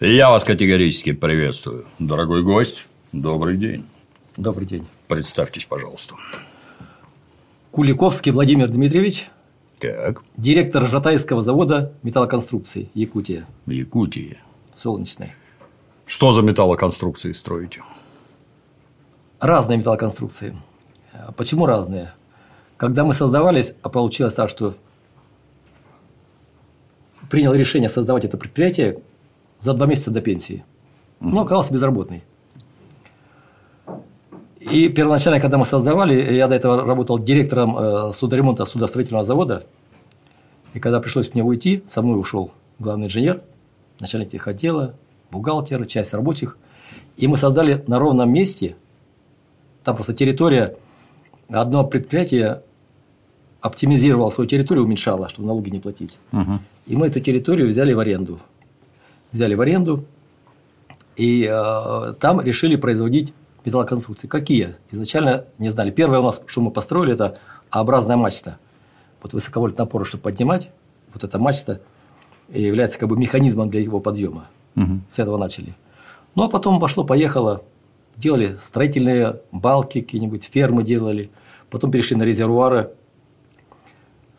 Я вас категорически приветствую. Дорогой гость, добрый день. Добрый день. Представьтесь, пожалуйста. Куликовский Владимир Дмитриевич, Так, директор Жатайского завода металлоконструкций Якутия, Якутия. Солнечной. Что за металлоконструкции строите? Разные металлоконструкции. Почему разные? Когда мы создавались, а получилось так, что принял решение создавать это предприятие за два месяца до пенсии. Ну, оказался безработный. И первоначально, когда мы создавали, я до этого работал директором э, судоремонта судостроительного завода. И когда пришлось мне уйти, со мной ушел главный инженер, начальник техотдела, бухгалтер, часть рабочих. И мы создали на ровном месте, там просто территория, одно предприятие оптимизировало свою территорию, уменьшало, чтобы налоги не платить. Мгм. И мы эту территорию взяли в аренду. Взяли в аренду, и э, там решили производить металлоконструкции. Какие? Изначально не знали. Первое у нас, что мы построили, это А-образная мачта. Вот высоковольтный напор, чтобы поднимать, вот эта мачта является как бы механизмом для его подъема. Мгм. С этого начали. Ну, а потом пошло-поехало. Делали строительные балки какие-нибудь, фермы делали. Потом перешли на резервуары.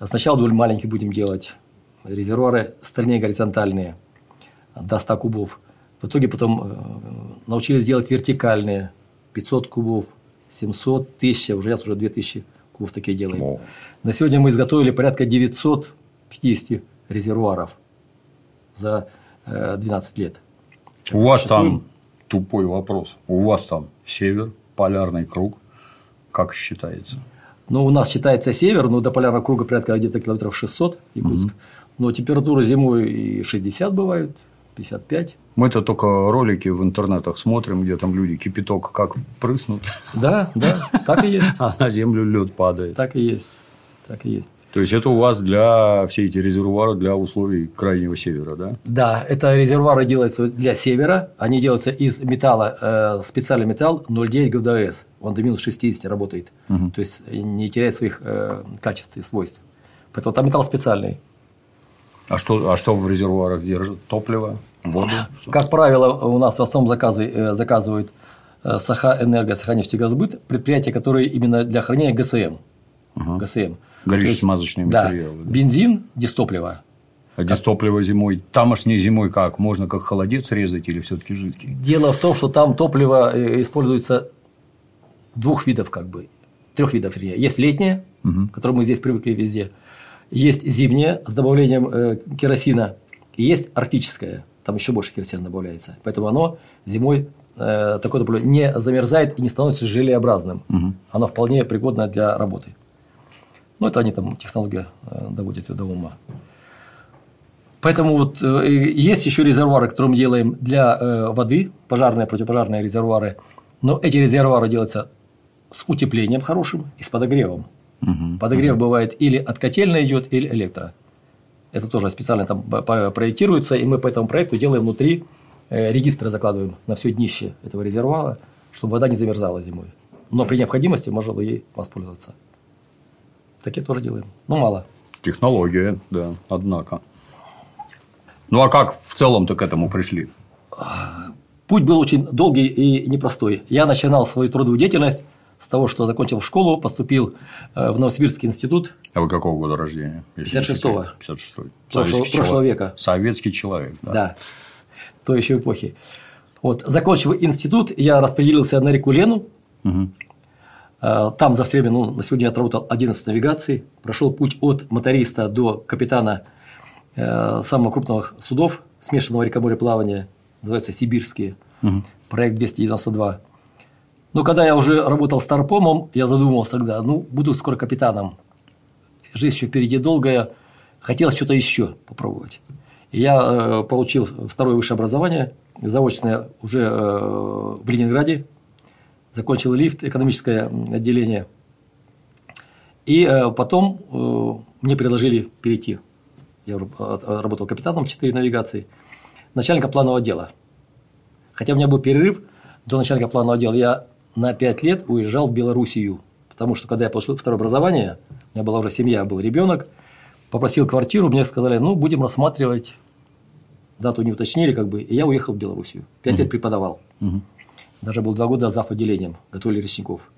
Сначала довольно маленькие будем делать. Резервуары стальные горизонтальные до 100 кубов. В итоге потом э, научились делать вертикальные. 500 кубов, 700, 1000, уже сейчас уже 2000 кубов такие делаем. О, На сегодня мы изготовили порядка 950 резервуаров за э, 12 лет. У вас Существуем. там тупой вопрос. У вас там север, полярный круг. Как считается? Ну, у нас считается север, но до полярного круга порядка где-то километров 600, Якутск. Но температура зимой и 60 бывают, 55. Мы-то только ролики в интернетах смотрим, где там люди кипяток как прыснут, Да, да, так и есть. а на землю лед падает. Так и есть. Так и есть. То есть это у вас для все эти резервуары для условий крайнего севера, да? Да, это резервуары делаются для севера. Они делаются из металла, э, специальный металл 0,9 ГВДС. Он до минус 60 работает. То есть не теряет своих э, качеств и свойств. Поэтому там металл специальный. А что, а что в резервуарах держат? Топливо, воду? Как правило, у нас в основном заказы, э, заказывают э, Саха-Энерго, Саханефтегазбыт, предприятия, которые именно для хранения ГСМ. ГСМ. Горюче-смазочные То есть, материалы, Да, да. бензин, дистопливо. А дистопливо зимой? Тамошней зимой как? Можно как холодец резать или все-таки жидкий? Дело в том, что там топливо э, используется двух видов, как бы, трех видов, вернее. Есть летнее, к которому мы здесь привыкли везде. Есть зимнее с добавлением керосина. И есть арктическое. Там еще больше керосина добавляется. Поэтому оно зимой э, такое топливо не замерзает и не становится желеобразным. Оно вполне пригодно для работы. Ну, это они там технология э, доводят до ума. Поэтому вот э, есть еще резервуары, которые мы делаем для э, воды, пожарные, противопожарные резервуары. Но эти резервуары делаются с утеплением хорошим и с подогревом. Подогрев бывает или от котельной идет, или электро. Это тоже специально там проектируется, и мы по этому проекту делаем внутри э, регистры закладываем на все днище этого резервуара, чтобы вода не замерзала зимой. Но при необходимости можно ей воспользоваться. Такие тоже делаем. Ну, мало. Технология, да, однако. Ну, а как в целом-то к этому пришли? Путь был очень долгий и непростой. Я начинал свою трудовую деятельность с того, что закончил школу, поступил э, в Новосибирский институт. А вы какого года рождения? если не 56-го. секрет? 56-й. Прошлого- прошлого века. Советский человек, да. Да. Той еще эпохи. Вот. Закончив институт, я распределился на реку Лену. Э, Там за время, ну, на сегодня я отработал 11 навигаций, прошел путь от моториста до капитана э, самого крупного судов смешанного рекомореплавания, называется «Сибирские», проект 292. Но когда я уже работал старпомом, я задумался тогда, ну, буду скоро капитаном. Жизнь еще впереди долгая, хотелось что-то еще попробовать. И я э, получил второе высшее образование, заочное уже э, в Ленинграде, закончил лифт, экономическое отделение. И э, потом э, мне предложили перейти. Я уже э, работал капитаном 4 навигации, начальника планового отдела. Хотя у меня был перерыв до начальника планового отдела, я на 5 лет уезжал в Белоруссию. Потому что, когда я получил второе образование, у меня была уже семья, был ребенок, попросил квартиру, мне сказали, ну, будем рассматривать дату не уточнили, как бы, и я уехал в Белоруссию. Пять лет преподавал. Даже был два года зав. отделением, готовили лесников.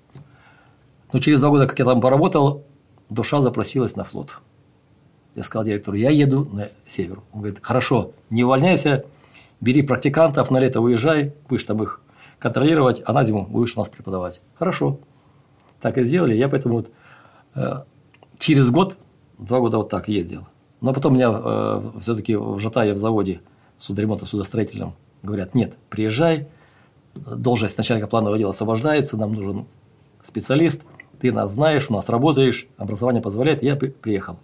Но через два года, как я там поработал, душа запросилась на флот. Я сказал директору, я еду на север. Он говорит, хорошо, не увольняйся, бери практикантов, на лето уезжай, будешь там их контролировать, а на зиму будешь у нас преподавать. Хорошо. Так и сделали. Я поэтому вот, э, через год, два года вот так ездил. Но потом меня э, все-таки в Жатае в заводе судоремонта судостроительном говорят, нет, приезжай, должность начальника планового дела освобождается, нам нужен специалист, ты нас знаешь, у нас работаешь, образование позволяет, я приехал.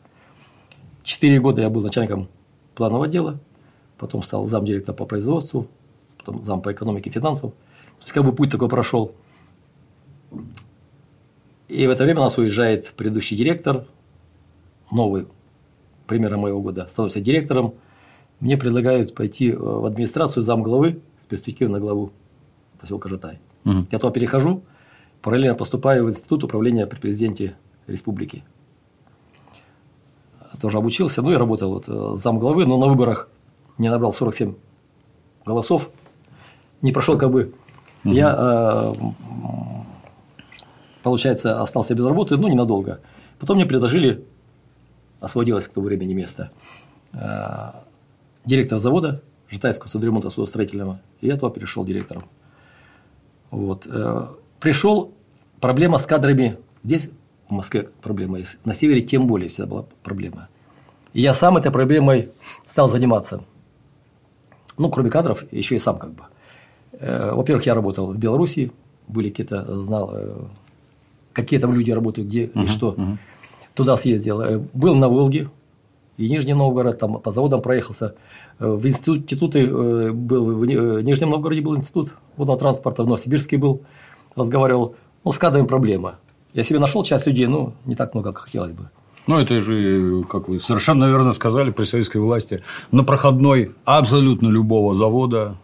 Четыре года я был начальником планового дела, потом стал замдиректора по производству, потом зам по экономике и финансам. То есть, как бы путь такой прошел. И в это время у нас уезжает предыдущий директор, новый, примерно моего года, становится директором. Мне предлагают пойти в администрацию замглавы с перспективой на главу поселка Жатай. Угу. Я туда перехожу, параллельно поступаю в Институт управления при президенте республики. Тоже обучился, ну и работал вот э, замглавы, но на выборах не набрал 47 голосов, не прошел как бы. Угу. Я, э, получается, остался без работы, ну, ненадолго. Потом мне предложили, освободилось к тому времени место, э, директор завода Житайского судоремонта судостроительного, и я туда перешел директором. Вот. Э, Пришел, проблема с кадрами здесь, в Москве проблема есть, на севере тем более всегда была проблема. И я сам этой проблемой стал заниматься. Ну, кроме кадров, еще и сам как бы. Э, во-первых, я работал в Беларуси, были какие-то, знал, э, какие там люди работают, где uh-huh, и что. Uh-huh. Туда съездил. Был на Волге, и Нижний Новгород, там по заводам проехался. Э, в институты э, был, в э, Нижнем Новгороде был институт водного транспорта, в Новосибирске был, разговаривал. Ну, с кадрами проблема. Я себе нашел часть людей, но не так много, как хотелось бы. Ну, это же, как вы совершенно верно сказали, при советской власти, на проходной абсолютно любого завода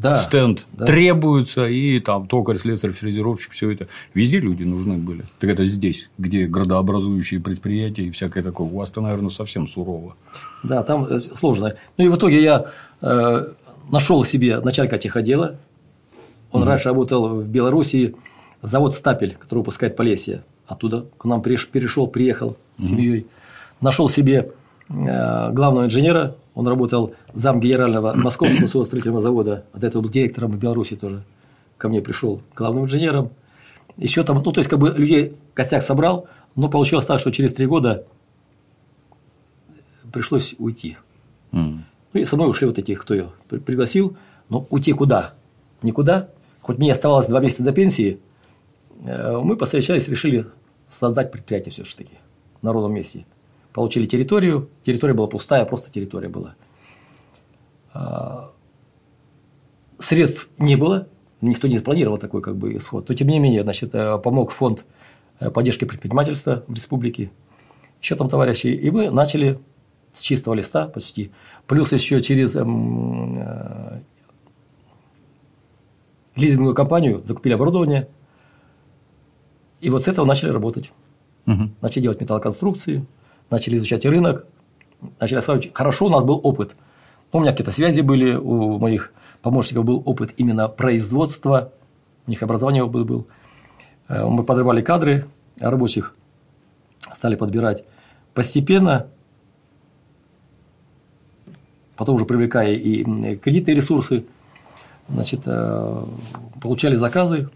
да, стенд да. требуется, и там токарь, слесарь, фрезеровщик, все это. Везде люди нужны были. Так это здесь, где градообразующие предприятия и всякое такое. У вас-то, наверное, совсем сурово. Да, там э, сложно. Ну и в итоге я э, нашел себе начальника техотдела. Он mm раньше работал в Белоруссии, завод Стапель, который выпускает Полесье. Оттуда к нам перешел, приехал с семьей. mm Нашел себе э, главного инженера он работал зам генерального Московского судостроительного завода, а до этого был директором в Беларуси тоже. Ко мне пришел главным инженером. Еще там, ну, то есть, как бы людей костяк собрал, но получилось так, что через три года пришлось уйти. Mm. Ну, и со мной ушли вот эти, кто ее пригласил. Но уйти куда? Никуда. Хоть мне оставалось два месяца до пенсии, э, мы посовещались, решили создать предприятие все-таки на ровном месте получили территорию, территория была пустая, просто территория была. А, средств не было, никто не спланировал такой как бы исход. Но тем не менее, значит, э, помог фонд э, поддержки предпринимательства в республике, еще там товарищи, и мы начали с чистого листа почти, плюс еще через эм, э, лизинговую компанию закупили оборудование, и вот с этого начали работать. Угу. Начали делать металлоконструкции, начали изучать рынок, начали осваивать. Хорошо, у нас был опыт. У меня какие-то связи были, у моих помощников был опыт именно производства, у них образование опыт был. Э, мы подрывали кадры рабочих, стали подбирать. Постепенно, потом уже привлекая и кредитные ресурсы, значит, э, получали заказы,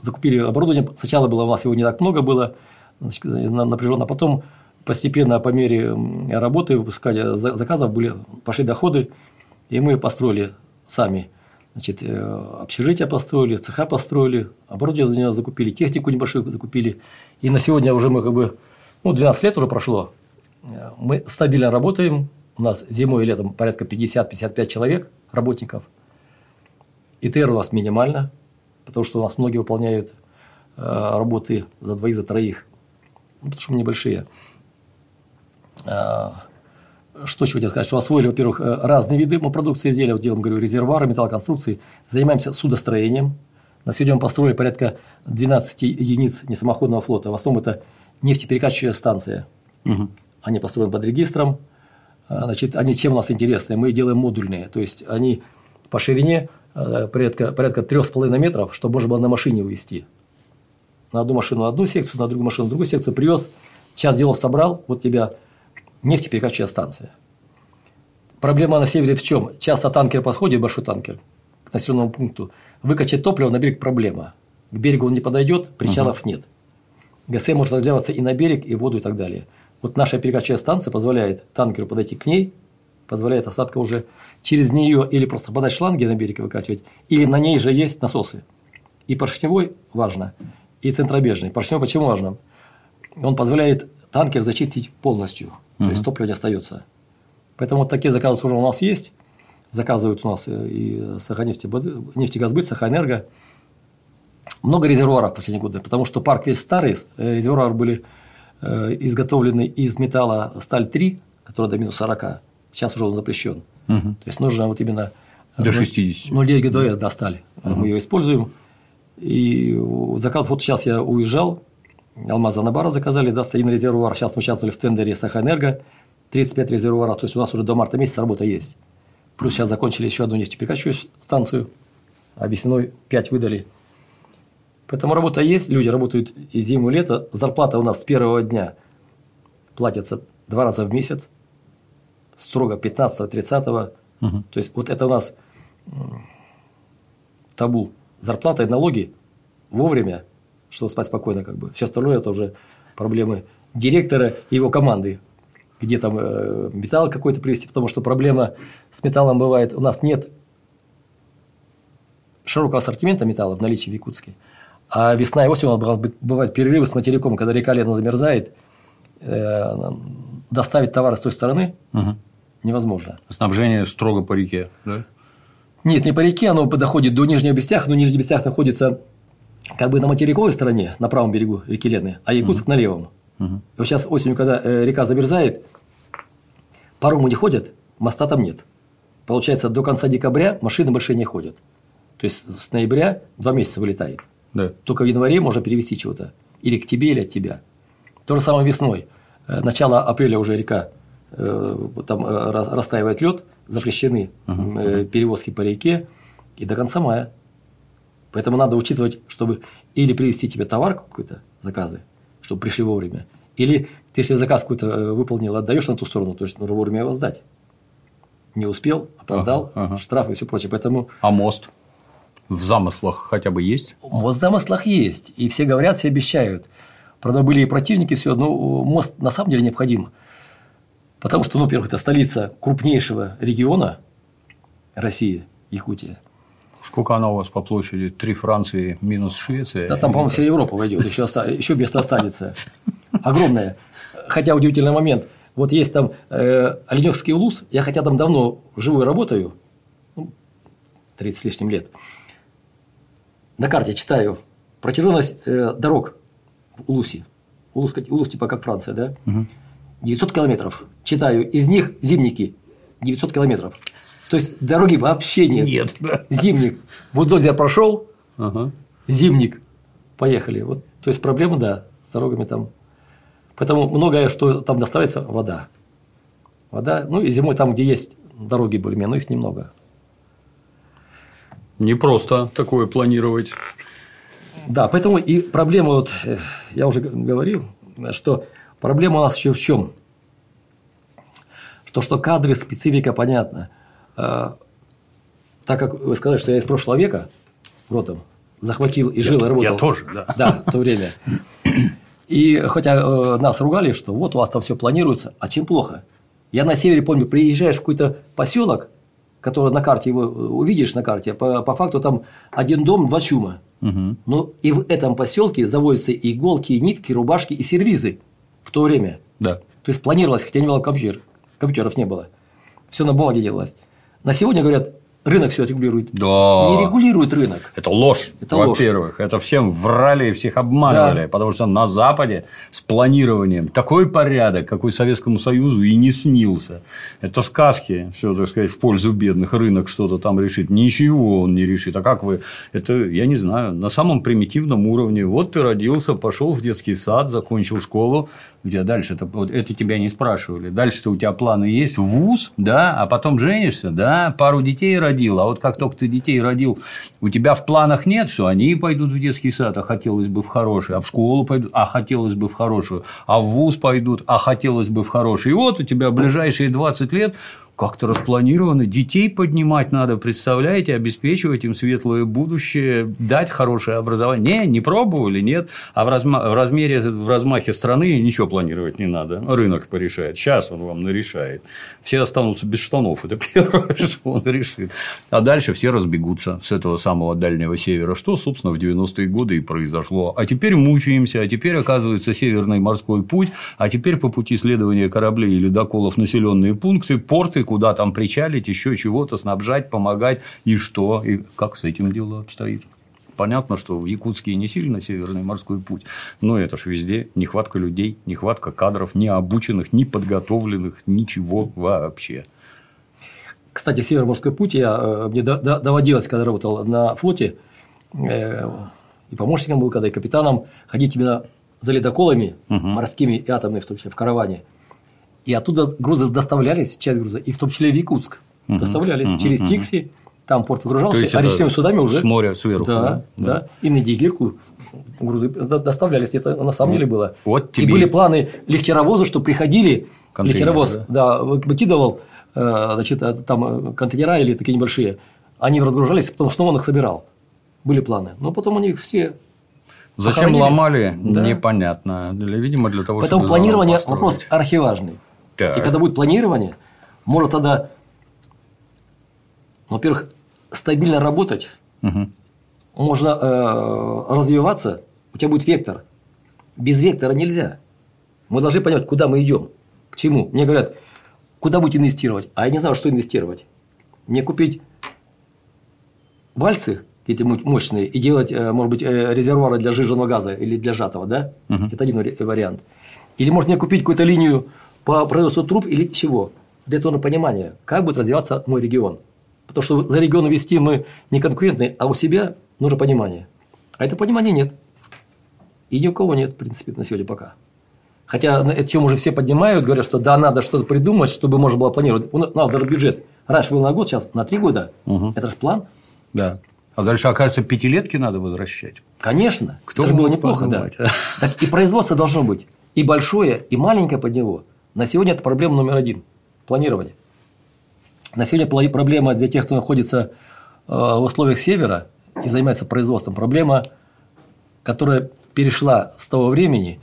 закупили оборудование. Сначала было у нас его не так много было – напряженно. Потом постепенно по мере работы, выпускания заказов были, пошли доходы, и мы построили сами. Значит, э, общежития построили, цеха построили, оборудование закупили, технику небольшую закупили. И на сегодня уже мы как бы, ну, 12 лет уже прошло, э, мы стабильно работаем, у нас зимой и летом порядка 50-55 человек, работников. ИТР у нас минимально, потому что у нас многие выполняют э, работы за двоих, за троих ну, потому что мы небольшие. А, что еще хотел сказать? Что освоили, во-первых, э, разные виды продукции изделия. Вот делаем, говорю, резервуары, металлоконструкции. Занимаемся судостроением. На сегодня мы построили порядка 12 единиц несамоходного флота. В основном это нефтеперекачивающая станция. Угу. Они построены под регистром. Значит, они чем у нас интересны? Мы делаем модульные, то есть они по ширине э, порядка, порядка 3,5 метров, чтобы можно было на машине увезти. На одну машину одну секцию, на другую машину другую секцию привез, час делов собрал, вот тебя нефтеперекачивающая станция. Проблема на севере в чем? Часто танкер подходит, большой танкер, к населенному пункту. Выкачать топливо на берег – проблема. К берегу он не подойдет, причалов угу. нет. ГСМ может разливаться и на берег, и в воду, и так далее. Вот наша перекачивающая станция позволяет танкеру подойти к ней, позволяет осадка уже через нее или просто подать шланги на берег и выкачивать, или на ней же есть насосы. И поршневой важно, и центробежный. Поршневой почему важно? Он позволяет танкер зачистить полностью, угу. то есть топливо не остается. Поэтому вот такие заказы уже у нас есть. Заказывают у нас и Саханефтегазбыт, Сахаэнерго. Много резервуаров в последние годы, потому что парк весь старый, э, резервуары были э, изготовлены из металла сталь-3, который до минус 40, сейчас уже он запрещен. Угу. То есть нужно вот именно э, до 60. 0,9 ГДВ достали. Угу. Мы ее используем. И заказ, вот сейчас я уезжал, Алмаза Набара заказали, даст один резервуар. Сейчас мы участвовали в тендере Сахаэнерго. 35 резервуаров, то есть у нас уже до марта месяца работа есть. Плюс сейчас закончили еще одну нефтеперекачивающую станцию, а весной 5 выдали. Поэтому работа есть, люди работают и зиму, и лето. Зарплата у нас с первого дня платится два раза в месяц, строго 15-30. Угу. То есть, вот это у нас табу. Зарплата и налоги вовремя, чтобы спать спокойно, как бы. Все остальное это уже проблемы директора и его команды где там э, металл какой-то привезти, потому что проблема с металлом бывает, у нас нет широкого ассортимента металла в наличии в Якутске. А весна и осень у нас бывают перерывы с материком, когда река летом замерзает, э, доставить товары с той стороны угу. невозможно. Снабжение строго по реке, да? Нет, не по реке, оно доходит до Нижнего Бестях, но Нижний Бестях находится как бы на материковой стороне, на правом берегу реки Лены, а Якутск угу. на левом. Угу. вот сейчас осенью, когда э, река замерзает, паромы не ходят, моста там нет. Получается, до конца декабря машины больше не ходят. То есть с ноября два месяца вылетает. Да. Только в январе можно перевести чего-то. Или к тебе, или от тебя. То же самое весной. Э, начало апреля уже река э, там растаивает лед, запрещены uh перевозки по реке и до конца мая. Поэтому надо учитывать, чтобы или привезти тебе товар какой-то, заказы, чтобы пришли вовремя. Или ты, если заказ какой-то э, выполнил, отдаешь на ту сторону, то есть нужно вовремя его сдать. Не успел, опоздал, ага, ага. штраф и все прочее. Поэтому... А мост? В замыслах хотя бы есть? Мост в замыслах есть. И все говорят, все обещают. Правда, были и противники, все, но мост на самом деле необходим. Потому что, ну, во-первых, это столица крупнейшего региона России, Якутия. Сколько она у вас по площади? Три Франции минус Швеция? Да, там, по-моему, вся Европа войдет, еще, оста... еще место останется. Огромное. Хотя удивительный момент. Вот есть там э, Оленевский улус, я хотя там давно живу и работаю, ну, 30 с лишним лет, на карте читаю протяженность э, дорог в Улусе. Улус, Улус типа как Франция, да? Угу. 900 километров. Читаю, из них зимники 900 километров. То есть дороги вообще нет. Нет. Да. Зимник. Бульдозер прошел, ага. зимник. Поехали. Вот, то есть проблема, да, с дорогами там. Поэтому многое, что там доставится, вода. Вода. Ну и зимой там, где есть дороги более-менее, но их немного. Не просто такое планировать. Да, поэтому и проблема, вот э, я уже говорил, что проблема у нас еще в чем? То, что кадры, специфика понятна. А, так как вы сказали, что я из прошлого века родом, захватил и жил, я, и работал. Я тоже, да. Да, в то время. И хотя э, нас ругали, что вот у вас там все планируется, а чем плохо? Я на севере помню, приезжаешь в какой-то поселок, который на карте его э, увидишь на карте, по, по факту там один дом, два чума. Угу. Но и в этом поселке заводятся иголки, нитки, рубашки и сервизы в то время. Да. То есть планировалось, хотя не было компьютер, компьютеров не было. Все на бумаге делалось. На сегодня говорят, рынок все регулирует. Да. Не регулирует рынок. Это ложь. Это во-первых, ложь. это всем врали и всех обманывали, да. потому что на Западе с планированием такой порядок, какой Советскому Союзу и не снился. Это сказки, все, так сказать, в пользу бедных. Рынок что-то там решит. Ничего он не решит. А как вы? Это, я не знаю, на самом примитивном уровне. Вот ты родился, пошел в детский сад, закончил школу, у тебя дальше это, вот это тебя не спрашивали. Дальше-то у тебя планы есть ВУЗ, да, а потом женишься, да, пару детей родил, а вот как только ты детей родил, у тебя в планах нет, что они пойдут в детский сад, а хотелось бы в хороший, а в школу пойдут, а хотелось бы в хорошую, а в ВУЗ пойдут, а хотелось бы в хороший. И вот у тебя ближайшие 20 лет как-то распланировано. Детей поднимать надо, представляете, обеспечивать им светлое будущее, дать хорошее образование. Не, не пробовали, нет. А в, разма- в размере, в размахе страны ничего планировать не надо. Рынок порешает. Сейчас он вам нарешает. Все останутся без штанов. Это первое, что он решит. А дальше все разбегутся с этого самого дальнего севера, что, собственно, в 90-е годы и произошло. А теперь мучаемся, а теперь, оказывается, Северный морской путь, а теперь по пути следования кораблей и ледоколов населенные пункты, порты, куда там причалить, еще чего-то снабжать, помогать, и что, и как с этим дело обстоит. Понятно, что в Якутске не сильно Северный морской путь, но это ж везде нехватка людей, нехватка кадров, не обученных, не подготовленных, ничего вообще. Кстати, Северный морской путь я, э, мне доводилось, когда работал на флоте, э, и помощником был, когда и капитаном, ходить именно за ледоколами угу. морскими и атомными, в том числе в караване. И оттуда грузы доставлялись, часть груза, и в том числе в Якутск. Угу, доставлялись угу, через Тикси, там порт выгружался, а речными судами уже. С моря сверху. Да, да, да. И на Дигирку грузы доставлялись. Это на самом деле было. Вот тебе... И были планы легкеровоза, что приходили, легкеровоз да? Да, выкидывал э, значит, э, там контейнера или такие небольшие. Они разгружались, потом снова он их собирал. Были планы. Но потом они все Зачем похоронили. ломали, да. непонятно. Видимо, для того, Поэтому чтобы планирование – вопрос архиважный. Так. И когда будет планирование, может тогда, во-первых, стабильно работать, угу. можно э, развиваться, у тебя будет вектор. Без вектора нельзя. Мы должны понять, куда мы идем, к чему. Мне говорят, куда будете инвестировать, а я не знаю, что инвестировать. Мне купить вальцы какие-то мощные и делать, э, может быть, э, резервуары для жиженного газа или для сжатого, да? Угу. Это один вариант. Или может мне купить какую-то линию по производству труб или чего. Для этого нужно понимание, как будет развиваться мой регион. Потому что за регион вести мы не конкурентны, а у себя нужно понимание. А это понимания нет. И ни у кого нет, в принципе, на сегодня пока. Хотя эту тему уже все поднимают, говорят, что да, надо что-то придумать, чтобы можно было планировать. У нас даже бюджет раньше был на год, сейчас на три года. Угу. Это же план. Да. А дальше, оказывается, пятилетки надо возвращать. Конечно. Кто это же было неплохо, подумать, да. Так и производство должно быть и большое, и маленькое под него. На сегодня это проблема номер один – планирование. На сегодня проблема для тех, кто находится э, в условиях севера и занимается производством, проблема, которая перешла с того времени.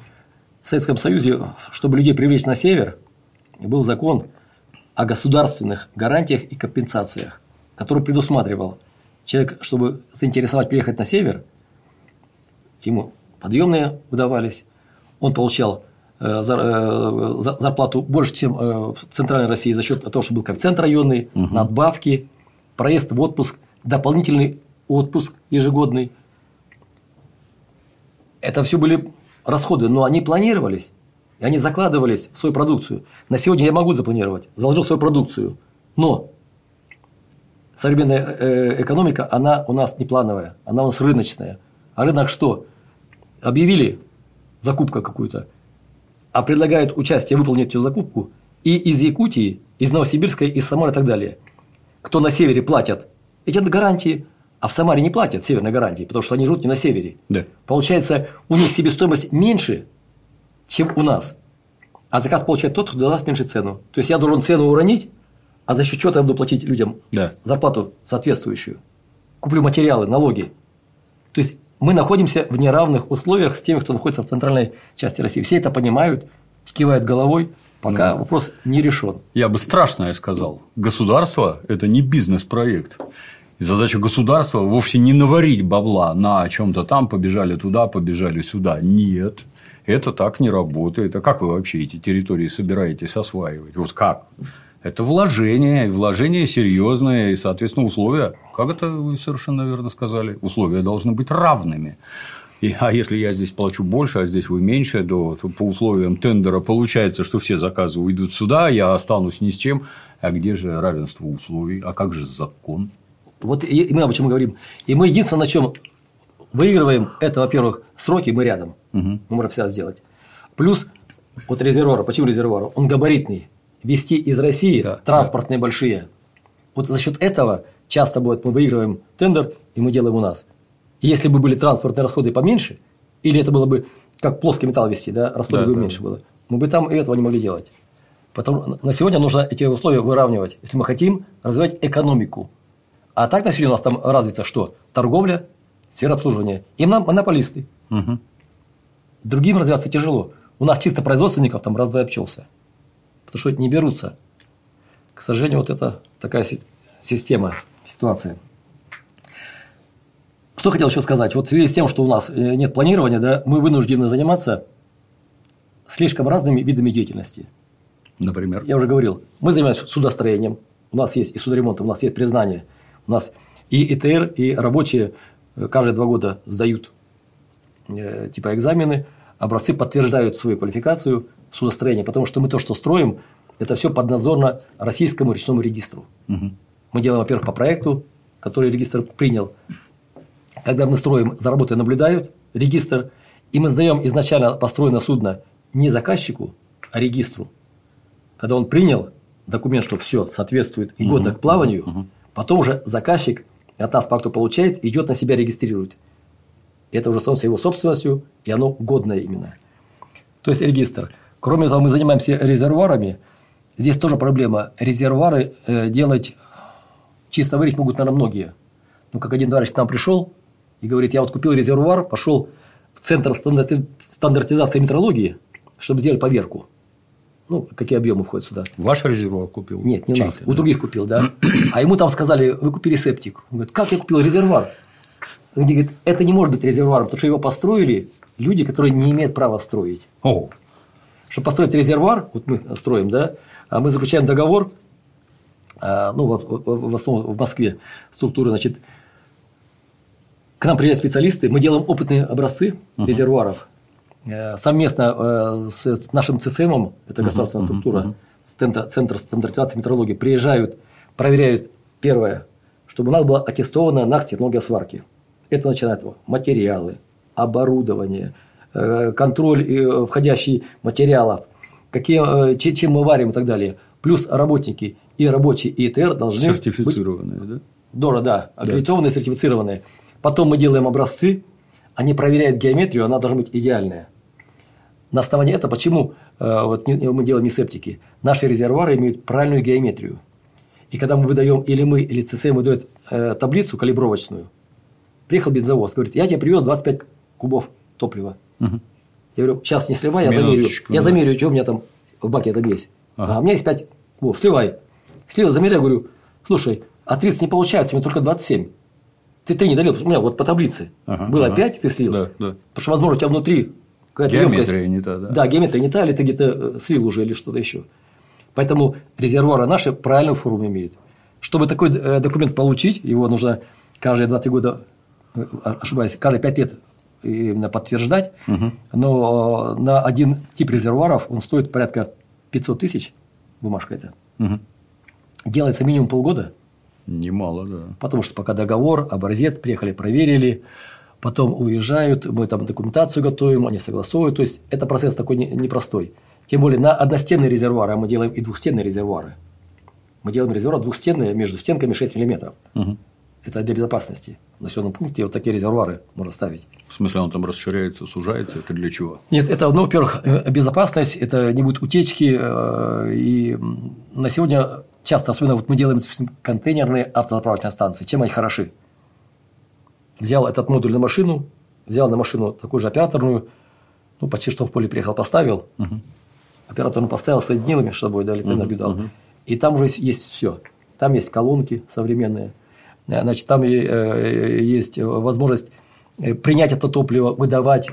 В Советском Союзе, чтобы людей привлечь на север, был закон о государственных гарантиях и компенсациях, который предусматривал, человек, чтобы заинтересовать приехать на север, ему подъемные выдавались, он получал зарплату больше, чем э, в Центральной России за счет того, что был коэффициент районный, угу. надбавки, проезд в отпуск, дополнительный отпуск ежегодный. Это все были расходы, но они планировались, и они закладывались в свою продукцию. На сегодня я могу запланировать, заложил свою продукцию, но современная экономика, она у нас не плановая, она у нас рыночная. А рынок что? Объявили закупка какую-то, а предлагают участие выполнить эту закупку и из Якутии, из Новосибирска, из Самары и так далее. Кто на севере платят эти гарантии, а в Самаре не платят северной гарантии, потому что они живут не на севере. Да. Получается, у них себестоимость меньше, чем у нас. А заказ получает тот, кто даст меньше цену. То есть я должен цену уронить, а за счет чего я буду платить людям да. зарплату соответствующую. Куплю материалы, налоги. То есть мы находимся в неравных условиях с теми, кто находится в центральной части России. Все это понимают, кивают головой, пока ну, вопрос не решен. Я бы страшное сказал. Государство – это не бизнес-проект. И задача государства вовсе не наварить бабла на чем-то там, побежали туда, побежали сюда. Нет, это так не работает. А как вы вообще эти территории собираетесь осваивать? Вот как? Это вложение, вложение серьезное, и, соответственно, условия, как это вы совершенно верно сказали, условия должны быть равными. И, а если я здесь плачу больше, а здесь вы меньше, то, то по условиям тендера получается, что все заказы уйдут сюда, я останусь ни с чем. А где же равенство условий? А как же закон? Вот и мы об чем говорим. И мы единственное, на чем выигрываем, это, во-первых, сроки, мы рядом. Угу. Мы можем все сделать. Плюс от резервуара. Почему резервуара? Он габаритный. Вести из России да, транспортные да. большие. Вот за счет этого часто будет, мы выигрываем тендер, и мы делаем у нас. И если бы были транспортные расходы поменьше, или это было бы как плоский металл вести, да, расходы да, бы да. меньше было, мы бы там и этого не могли делать. Потому на сегодня нужно эти условия выравнивать, если мы хотим развивать экономику. А так на сегодня у нас там развито что? Торговля, сфера обслуживания. И нам монополисты. Угу. Другим развиваться тяжело. У нас чисто производственников там раз-два обчелся. Потому что не берутся. К сожалению, вот это такая система, ситуация. Что хотел еще сказать? Вот в связи с тем, что у нас э, нет планирования, да, мы вынуждены заниматься слишком разными видами деятельности. Например? Я уже говорил, мы занимаемся судостроением, у нас есть и судоремонтом, у нас есть признание, у нас и ИТР, и рабочие э, каждые два года сдают э, типа экзамены, образцы подтверждают свою квалификацию в судостроении, потому что мы то, что строим, это все подназорно российскому речному регистру. Угу. Мы делаем, во-первых, по проекту, который регистр принял. Когда мы строим, за работой наблюдают регистр, и мы сдаем изначально построенное судно не заказчику, а регистру. Когда он принял документ, что все соответствует и годно угу, к плаванию, угу. потом уже заказчик от нас по акту получает, идет на себя регистрирует. Это уже становится его собственностью, и оно годное именно. То есть регистр. Кроме того, мы занимаемся резервуарами. Здесь тоже проблема. Резервуары э, делать чисто варить могут, наверное, многие. Но как один товарищ к нам пришел и говорит, я вот купил резервуар, пошел в центр стандартизации метрологии, чтобы сделать поверку. Ну, какие объемы входят сюда? Ваш резервуар купил? Нет, не у нас, да? у других купил, да. А ему там сказали, вы купили септик. Он говорит, как я купил резервуар? Он говорит, это не может быть резервуаром, потому что его построили люди, которые не имеют права строить. О. Чтобы построить резервуар, вот мы строим, да, а мы заключаем договор, а, ну, в основном в Москве структура, значит, к нам приезжают специалисты, мы делаем опытные образцы uh-huh. резервуаров э, совместно э, с нашим ЦСМом, это государственная uh-huh. структура, uh-huh. Центр, Центр стандартизации метрологии, приезжают, проверяют первое, чтобы у нас была аттестована НАКС технология сварки. Это начинает материалы, оборудование, контроль входящих материалов, какие, чем мы варим и так далее. Плюс работники и рабочие ИТР должны сертифицированные, быть... да? Дора, да, аккредитованные, да. сертифицированные. Потом мы делаем образцы, они проверяют геометрию, она должна быть идеальная. На основании этого, почему э, вот, мы делаем не септики? Наши резервуары имеют правильную геометрию. И когда мы выдаем, или мы, или ЦСМ выдает э, таблицу калибровочную, приехал бензовоз, говорит, я тебе привез 25 кубов топлива. Угу. Я говорю, сейчас не сливай, я замерю. Я замерю, что у меня там в баке там есть. Ага. А у меня есть 5 кубов, сливай. Слил, замеряю, говорю, слушай, а 30 не получается, у меня только 27. Ты 3 не долил, у меня вот по таблице ага, было ага. 5, ты слил. Да, да. Потому что, возможно, у тебя внутри какая-то Геометрия емкость. не та, да. Да, геометрия не та, или ты где-то э, слил уже, или что-то еще. Поэтому резервуары наши правильную форму имеют. Чтобы такой э, документ получить, его нужно каждые 2-3 года, э, ошибаюсь, каждые 5 лет именно подтверждать. Угу. Но на один тип резервуаров он стоит порядка 500 тысяч, бумажка эта. Угу делается минимум полгода. Немало, да. Потому что пока договор, образец, приехали, проверили, потом уезжают, мы там документацию готовим, они согласуют. То есть, это процесс такой непростой. Тем более, на одностенные резервуары, а мы делаем и двухстенные резервуары. Мы делаем резервуары двухстенные, между стенками 6 миллиметров. Угу. Это для безопасности. В населенном пункте вот такие резервуары можно ставить. В смысле, он там расширяется, сужается? Это для чего? Нет, это, ну, во-первых, э, безопасность, это не будет утечки. Э, и на сегодня часто, особенно вот мы делаем контейнерные автозаправочные станции. Чем они хороши? Взял этот модуль на машину, взял на машину такую же операторную, ну, почти что в поле приехал, поставил. Угу. Операторную поставил, соединил между собой, да, угу, наблюдал. Угу. И там уже есть все. Там есть колонки современные. Э, значит, там э, есть возможность э, принять это топливо, выдавать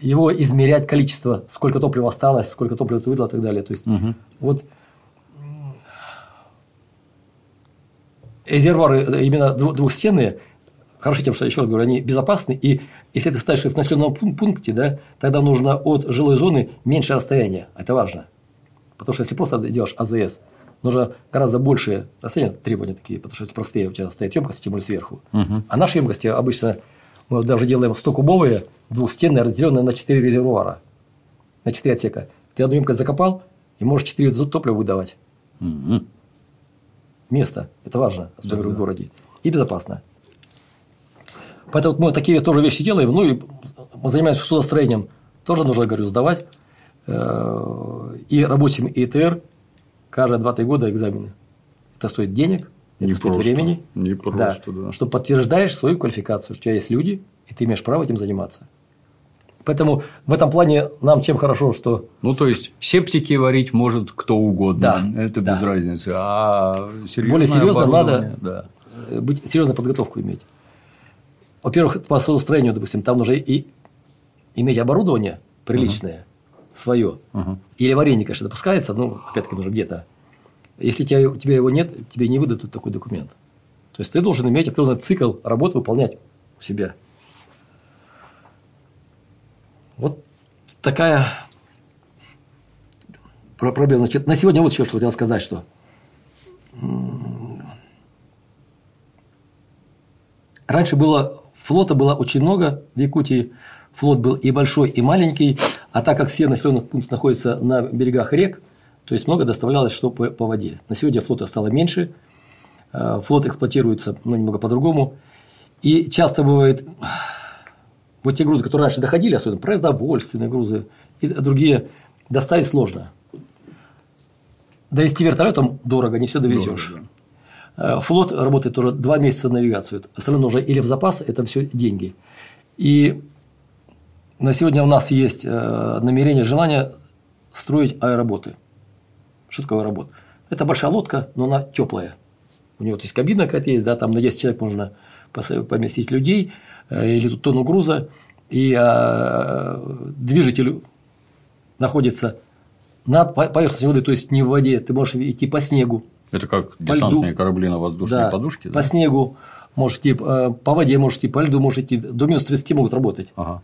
его измерять количество, сколько топлива осталось, сколько топлива ты выдал и так далее. То есть, угу. вот резервуары именно двухстенные, хороши тем, что, еще раз говорю, они безопасны, и если ты ставишь их в населенном пункте, да, тогда нужно от жилой зоны меньше расстояние. Это важно. Потому что если просто делаешь АЗС, нужно гораздо большее расстояние, требования такие, потому что это простые у тебя стоят емкости, тем более сверху. Угу. А наши емкости обычно Мы даже делаем 100-кубовые, двухстенные, разделенные на 4 резервуара, на 4 отсека. Ты одну емкость закопал, и можешь 4 топлива выдавать. Угу. Место. Это важно, особенно да, в городе. И безопасно. Поэтому мы такие тоже вещи делаем. Ну, и мы занимаемся судостроением. Тоже нужно, говорю, сдавать. Э, и рабочим ИТР каждые 2-3 года экзамены. Это стоит денег, это не стоит просто, времени. Не просто, да. да. Что подтверждаешь свою квалификацию, что у тебя есть люди, и ты имеешь право этим заниматься. Поэтому в этом плане нам чем хорошо, что… Ну, то есть, септики варить может кто угодно. Да, это без да. разницы. А Более серьезно надо да. быть, серьезную подготовку иметь. Во-первых, по строению, допустим, там нужно и иметь оборудование приличное. Свое. Uh-huh. Или варенье, конечно, допускается, но опять-таки нужно где-то. Если тебя, у тебя его нет, тебе не выдадут такой документ. То есть ты должен иметь определенный цикл работы выполнять у себя. Вот такая проблема. Значит, на сегодня вот еще что хотел сказать, что раньше было флота было очень много в Якутии. Флот был и большой, и маленький. А так как все населенных пункты находятся на берегах рек, то есть много доставлялось что по, по воде. На сегодня флота стало меньше. Э, флот эксплуатируется ну, немного по-другому. И часто бывает вот те грузы, которые раньше доходили, особенно продовольственные грузы и другие, доставить сложно. Довести вертолетом дорого, не все довезешь. Дорого, да. Э, флот работает уже два месяца навигацию. Остальное нужно или в запас, это все деньги. И на сегодня у нас есть э, намерение, желание строить аэроботы. Что такое аэробот? Это большая лодка, но она теплая. У него есть кабина какая-то есть, да, там на 10 человек можно поместить людей – Э, или тонну груза, и а, движитель находится над поверхностью воды, то есть не в воде, ты можешь идти по снегу. Это как десантные льду. корабли на воздушной да, подушке? Да? По снегу можешь идти, э, по воде можешь идти, по льду можешь идти, до минус 30 могут работать. Ага.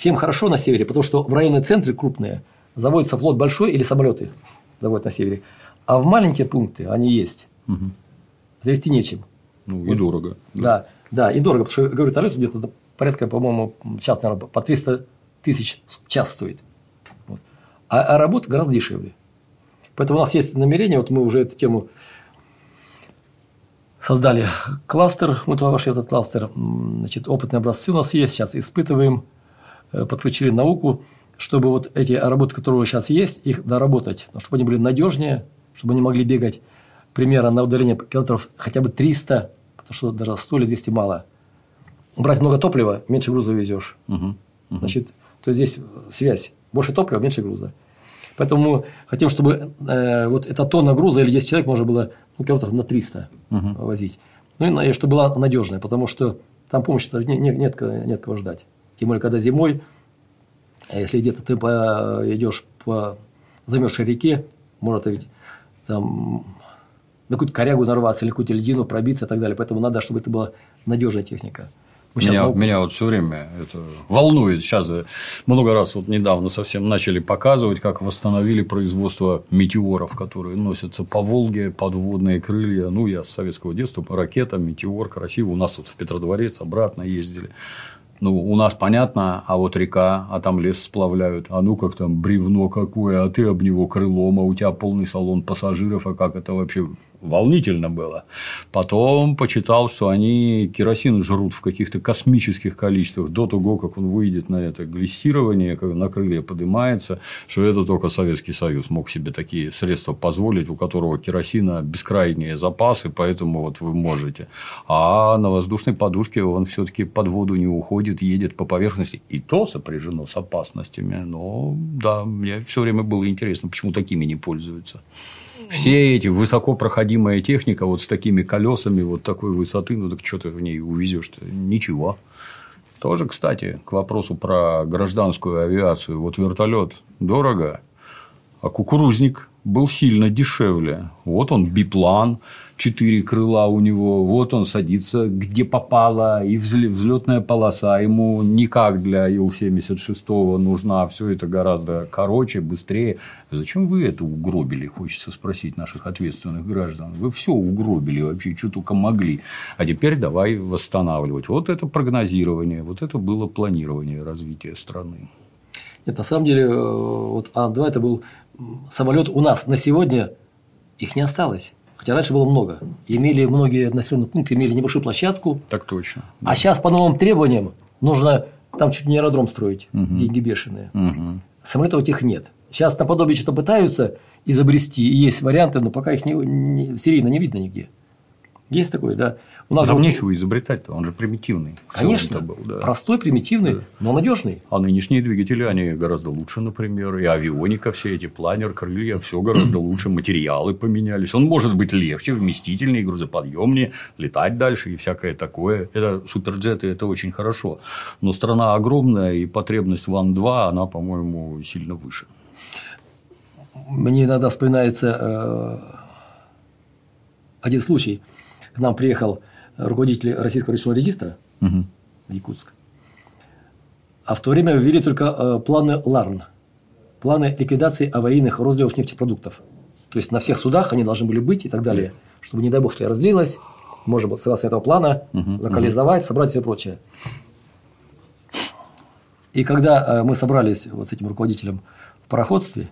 Тем хорошо на севере, потому что в районные центры крупные заводится флот большой или самолеты заводят на севере. А в маленькие пункты они есть. Угу. Завести нечем. Ну, и вот. дорого. Да. да. Да, и дорого, потому что, говорю, вертолет где-то порядка, по-моему, сейчас, наверное, по 300 тысяч час стоит. Вот. А, а работа гораздо дешевле. Поэтому у нас есть намерение, вот мы уже эту тему создали кластер, мы туда вошли в этот кластер, значит, опытные образцы у нас есть, сейчас испытываем, подключили науку, чтобы вот эти работы, которые сейчас есть, их доработать, чтобы они были надежнее, чтобы они могли бегать примерно на удаление километров хотя бы 300 потому что даже 100 или 200 мало. Брать много топлива, меньше груза везешь. Угу. Угу. Значит, то здесь связь. Больше топлива, меньше груза. Поэтому хотим, чтобы э, вот эта тонна груза или 10 человек можно было ну, километров на 300 угу. возить. Ну и чтобы была надежная, потому что там помощи нет, нет, нет кого ждать. Тем более, когда зимой, если где-то ты идешь по замерзшей реке, может ведь там на какую-то корягу нарваться или какую-то льдину пробиться и так далее. Поэтому надо, чтобы это была надежная техника. Меня, науку... меня вот все время это волнует. Сейчас много раз вот недавно совсем начали показывать, как восстановили производство метеоров, которые носятся по Волге, подводные крылья. Ну, я с советского детства ракета, метеор, красиво. У нас тут в Петродворец обратно ездили. Ну, у нас понятно, а вот река, а там лес сплавляют, а ну как там бревно какое, а ты об него крылом, а у тебя полный салон пассажиров, а как это вообще волнительно было. Потом почитал, что они керосин жрут в каких-то космических количествах до того, как он выйдет на это глиссирование, как на крылья поднимается, что это только Советский Союз мог себе такие средства позволить, у которого керосина бескрайние запасы, поэтому вот вы можете. А на воздушной подушке он все-таки под воду не уходит, едет по поверхности. И то сопряжено с опасностями. Но да, мне все время было интересно, почему такими не пользуются все эти высокопроходимая техника вот с такими колесами вот такой высоты, ну так что ты в ней увезешь-то? Ничего. Тоже, кстати, к вопросу про гражданскую авиацию. Вот вертолет дорого, а кукурузник был сильно дешевле. Вот он биплан, четыре крыла у него, вот он садится где попало, и взлетная полоса ему никак для Ил-76 нужна, все это гораздо короче, быстрее. Зачем вы это угробили, хочется спросить наших ответственных граждан. Вы все угробили вообще, что только могли. А теперь давай восстанавливать. Вот это прогнозирование, вот это было планирование развития страны. Нет, на самом деле, э, вот Ан-2 это был самолет у нас на сегодня, их не осталось. Хотя раньше было много. Имели многие населенные пункты, имели небольшую площадку. Так точно. Да. А сейчас по новым требованиям нужно там чуть не аэродром строить, угу. деньги бешеные. Угу. Самолетов этих нет. Сейчас наподобие что-то пытаются изобрести, и есть варианты, но пока их не, не, серийно не видно нигде. Есть такое, да. У нас Там был... нечего изобретать-то, он же примитивный. Конечно, был, да. простой, примитивный, да. но надежный. А нынешние двигатели, они гораздо лучше, например, и авионика, все эти планер, крылья, все гораздо лучше, материалы поменялись. Он может быть легче, вместительнее, грузоподъемнее, летать дальше и всякое такое. Это суперджеты, это очень хорошо. Но страна огромная, и потребность в Ан-2, она, по-моему, сильно выше. Мне иногда вспоминается э, один случай. К нам приехал руководитель Российского речного регистра угу. Якутск. А в то время ввели только э, планы ЛАРН, планы ликвидации аварийных розливов нефтепродуктов. То есть на всех судах они должны были быть и так далее, чтобы, не дай бог, если разлилось, можно было согласно этого плана угу, локализовать, угу. собрать и все прочее. И когда э, мы собрались вот с этим руководителем в пароходстве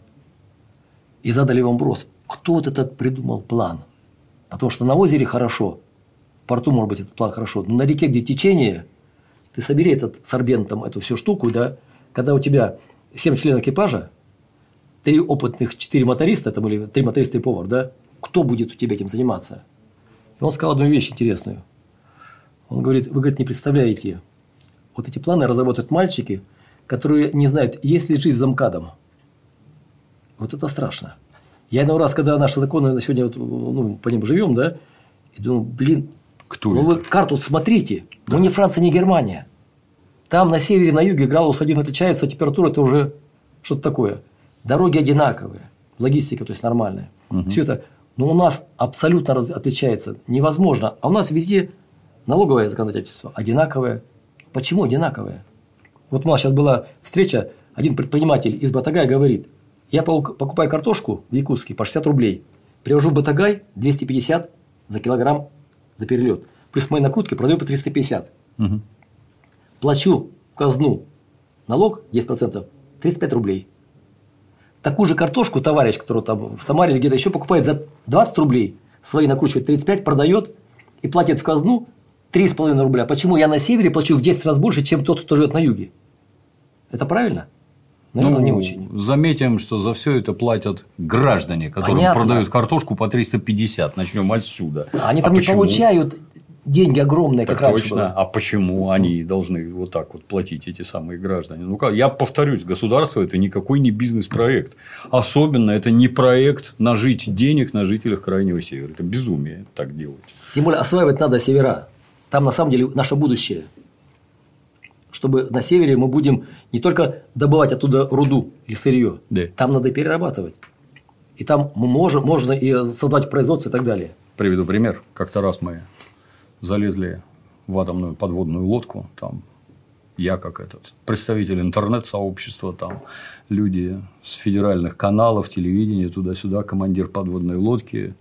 и задали ему вопрос, кто вот этот придумал план? Потому что на озере хорошо, порту, может быть, этот план хорошо, но на реке, где течение, ты собери этот сорбентом, эту всю штуку, да, когда у тебя 7 членов экипажа, три опытных, 4 моториста, там, или 3 моториста и повар, да, кто будет у тебя этим заниматься? И он сказал одну вещь интересную. Он говорит, вы, говорит, не представляете, вот эти планы разработают мальчики, которые не знают, есть ли жизнь за МКАДом. Вот это страшно. Я иной раз, когда наши законы на сегодня, ну, по ним живем, да, и думаю, блин, кто ну, это? вы карту вот смотрите. Да. Ну, не Франция, не Германия. Там на севере, на юге градус один отличается, а температура – это уже что-то такое. Дороги одинаковые, логистика, то есть нормальная. Угу. Все это. Но у нас абсолютно раз... отличается. Невозможно. А у нас везде налоговое законодательство одинаковое. Почему одинаковое? Вот у нас сейчас была встреча, один предприниматель из Батагая говорит, я покупаю картошку в Якутске по 60 рублей, привожу в Батагай 250 за килограмм за перелет. Плюс мои накрутки продаю по 350. Угу. Плачу в казну налог 10%, 35 рублей. Такую же картошку товарищ, который там в Самаре или где-то еще покупает за 20 рублей, свои накручивает 35, продает и платит в казну 3,5 рубля. Почему я на севере плачу в 10 раз больше, чем тот, кто живет на юге? Это правильно? Наверное, ну, не очень. Заметим, что за все это платят граждане, которые Понятно. продают картошку по 350. Начнем отсюда. Они а там почему? не получают деньги огромные, как так раньше точно. Было. А почему они должны вот так вот платить эти самые граждане? Ну как, я повторюсь, государство это никакой не бизнес-проект. Особенно это не проект нажить денег на жителях Крайнего Севера. Это безумие так делать. Тем более осваивать надо севера. Там на самом деле наше будущее чтобы на севере мы будем не только добывать оттуда руду или сырье, да. там надо перерабатывать. И там мы можем, можно и создать производство и так далее. Приведу пример. Как-то раз мы залезли в атомную подводную лодку, там я как этот представитель интернет-сообщества, там люди с федеральных каналов, телевидения, туда-сюда, командир подводной лодки.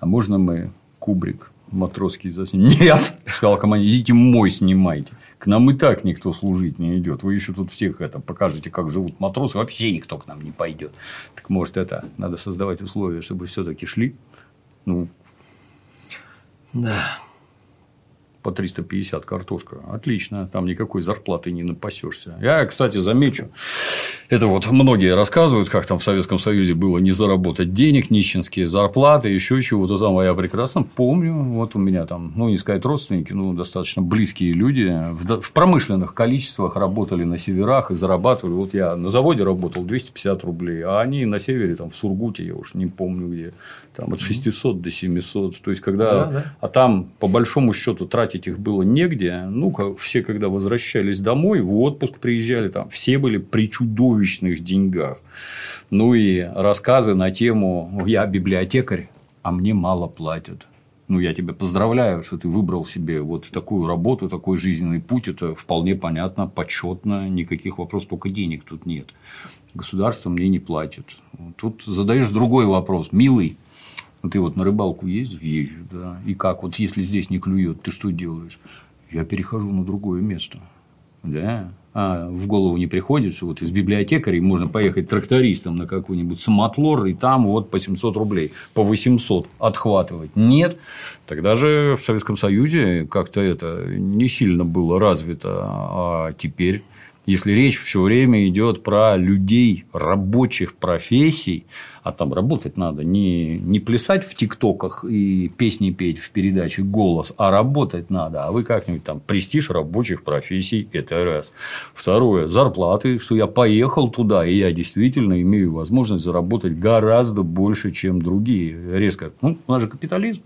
А можно мы кубрик матросский заснимем? Нет, сказал командир, идите мой снимайте. К нам и так никто служить не идет. Вы еще тут всех это покажете, как живут матросы, вообще никто к нам не пойдет. Так может это надо создавать условия, чтобы все-таки шли. Ну, да по 350 картошка. Отлично, там никакой зарплаты не напасешься. Я, кстати, замечу, это вот многие рассказывают, как там в Советском Союзе было не заработать денег, нищенские зарплаты, еще чего-то там. А я прекрасно помню, вот у меня там, ну, не сказать родственники, ну, достаточно близкие люди в промышленных количествах работали на северах и зарабатывали. Вот я на заводе работал 250 рублей, а они на севере, там, в Сургуте, я уж не помню где, там от 600 до 700. То есть, когда. Да, да. А там, по большому счету, тратить их было негде. Ну, все, когда возвращались домой, в отпуск приезжали, там все были при чудовищных деньгах. Ну и рассказы на тему «Я библиотекарь, а мне мало платят». Ну, я тебя поздравляю, что ты выбрал себе вот такую работу, такой жизненный путь. Это вполне понятно, почетно, никаких вопросов, только денег тут нет. Государство мне не платит. Тут задаешь другой вопрос. Милый, ты вот на рыбалку ездишь, езжу, да, и как, вот если здесь не клюет, ты что делаешь? Я перехожу на другое место. Да? А в голову не приходит, что вот из библиотекарей можно поехать трактористом на какой-нибудь самотлор, и там вот по 700 рублей, по 800 отхватывать. Нет. Тогда же в Советском Союзе как-то это не сильно было развито, а теперь если речь все время идет про людей рабочих профессий, а там работать надо, не, не плясать в ТикТоках и песни петь в передаче «Голос», а работать надо. А вы как-нибудь там престиж рабочих профессий – это раз. Второе – зарплаты, что я поехал туда, и я действительно имею возможность заработать гораздо больше, чем другие. Резко. Ну, у нас же капитализм.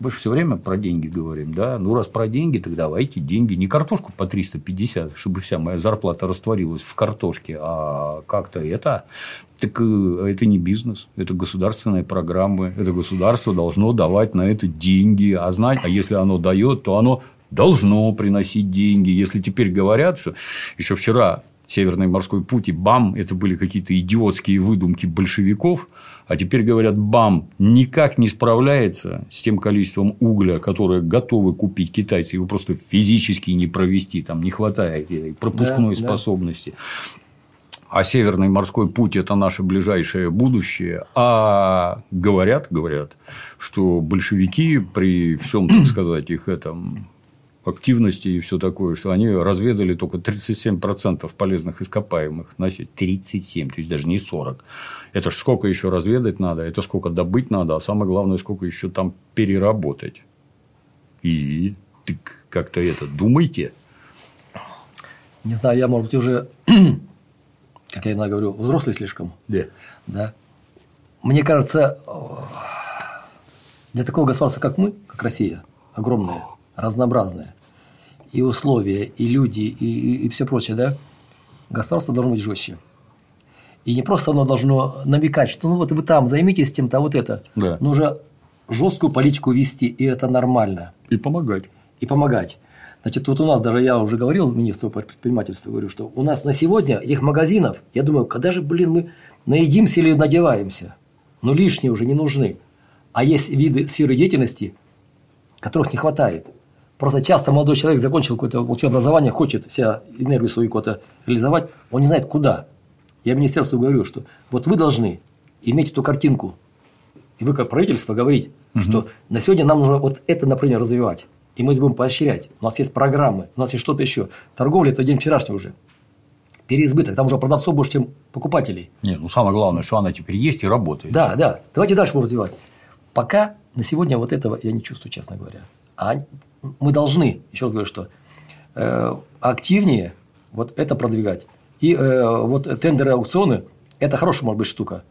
Мы же все время про деньги говорим, да? Ну, раз про деньги, так давайте деньги. Не картошку по 350, чтобы вся моя зарплата растворилась в картошке, а как-то это. Так э, это не бизнес, это государственные программы. Это государство должно давать на это деньги. А знать, а если оно дает, то оно должно приносить деньги. Если теперь говорят, что еще вчера Северный морской путь и БАМ – это были какие-то идиотские выдумки большевиков, а теперь говорят, БАМ никак не справляется с тем количеством угля, которое готовы купить китайцы, его просто физически не провести, там не хватает пропускной да, способности. Да. А Северный морской путь – это наше ближайшее будущее. А говорят, говорят, что большевики при всем, так сказать, их этом активности и все такое, что они разведали только 37% полезных ископаемых носить. 37, то есть даже не 40. Это ж сколько еще разведать надо, это сколько добыть надо, а самое главное, сколько еще там переработать. И ты как-то это думайте. Не знаю, я, может быть, уже, как я иногда говорю, взрослый слишком. Да. Да. Мне кажется, для такого государства, как мы, как Россия, огромное, разнообразное, и условия, и люди, и, и, и все прочее, да, государство должно быть жестче. И не просто оно должно намекать, что ну вот вы там займитесь тем-то, а вот это. Да. Нужно жесткую политику вести, и это нормально. И помогать. И помогать. Значит, вот у нас даже я уже говорил министру по предпринимательству, говорю, что у нас на сегодня этих магазинов, я думаю, когда же, блин, мы наедимся или надеваемся? Ну, лишние уже не нужны. А есть виды сферы деятельности, которых не хватает. Просто часто молодой человек закончил какое-то учебное образование, хочет вся энергию свою куда-то реализовать, он не знает куда. Я министерству говорю, что вот вы должны иметь эту картинку. И вы как правительство говорить, угу. что на сегодня нам нужно вот это например, развивать. И мы будем поощрять. У нас есть программы, у нас есть что-то еще. Торговля – это день вчерашний уже. Переизбыток. Там уже продавцов больше, чем покупателей. Нет, ну самое главное, что она теперь есть и работает. Да, да. Давайте дальше будем развивать. Пока на сегодня вот этого я не чувствую, честно говоря. А мы должны, еще раз говорю, что э, активнее вот это продвигать. И э, вот тендеры, аукционы – это хорошая, может быть, штука.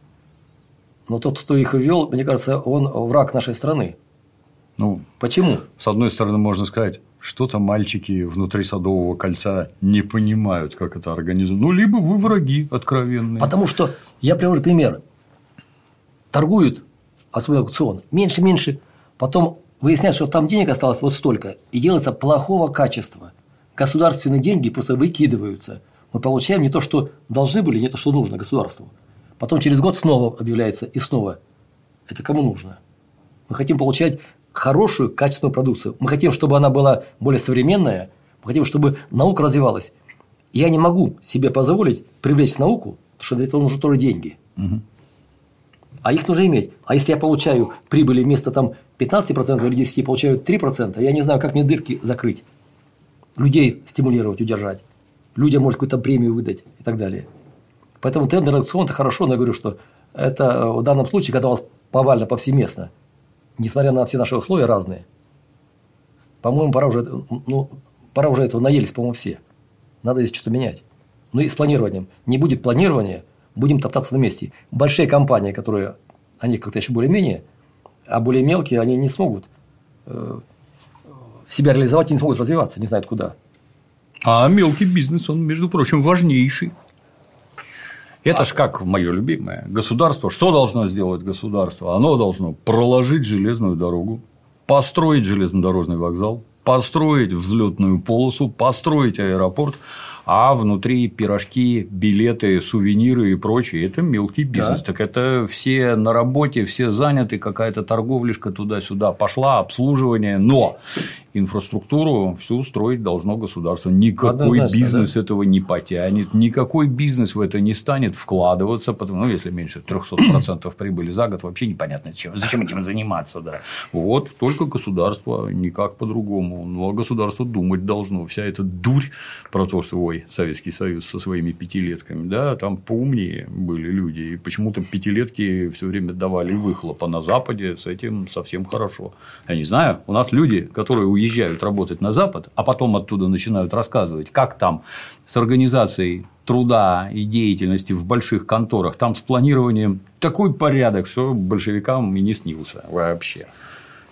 Но тот, кто их ввел, мне кажется, он враг нашей страны. Ну, Почему? С одной стороны, можно сказать, что-то мальчики внутри Садового кольца не понимают, как это организовано. Ну, либо вы враги откровенные. Потому что, я привожу пример. Торгуют, особенно аукцион, меньше-меньше, потом выясняется, что там денег осталось вот столько, и делается плохого качества. Государственные деньги просто выкидываются. Мы получаем не то, что должны были, не то, что нужно государству. Потом через год снова объявляется и снова. Это кому нужно? Мы хотим получать хорошую, качественную продукцию. Мы хотим, чтобы она была более современная. Мы хотим, чтобы наука развивалась. Я не могу себе позволить привлечь науку, потому что для этого нужны тоже деньги. Угу. А их нужно иметь. А если я получаю прибыли вместо там 15% или 10% получают 3%, я не знаю, как мне дырки закрыть. Людей стимулировать, удержать. Людям, может, какую-то премию выдать и так далее. Поэтому тендер аукцион – это хорошо, но я говорю, что это э, в данном случае, когда у вас повально повсеместно, несмотря на все наши условия разные, по-моему, пора уже, ну, пора уже этого наелись, по-моему, все. Надо здесь что-то менять. Ну и с планированием. Не будет планирования, будем топтаться на месте. Большие компании, которые, они как-то еще более-менее, а более мелкие, они не смогут э, себя реализовать и не смогут развиваться, не знают куда. А мелкий бизнес, он, между прочим, важнейший. Это ж как мое любимое. Государство. Что должно сделать государство? Оно должно проложить железную дорогу, построить железнодорожный вокзал, построить взлетную полосу, построить аэропорт, а внутри пирожки, билеты, сувениры и прочее – это мелкий бизнес. Да. Так это все на работе, все заняты, какая-то торговлишка туда-сюда пошла, обслуживание, но инфраструктуру всю строить должно государство. Никакой бизнес да. этого не потянет, никакой бизнес в это не станет вкладываться, потому, ну, если меньше 300% прибыли за год, вообще непонятно, зачем, зачем этим заниматься. Да. Вот только государство, никак по-другому. Ну, а государство думать должно. Вся эта дурь про то, что ой, Советский Союз со своими пятилетками, да, там поумнее были люди. И почему-то пятилетки все время давали выхлоп, а на Западе с этим совсем хорошо. Я не знаю, у нас люди, которые уезжают работать на Запад, а потом оттуда начинают рассказывать, как там с организацией труда и деятельности в больших конторах, там с планированием такой порядок, что большевикам и не снился вообще.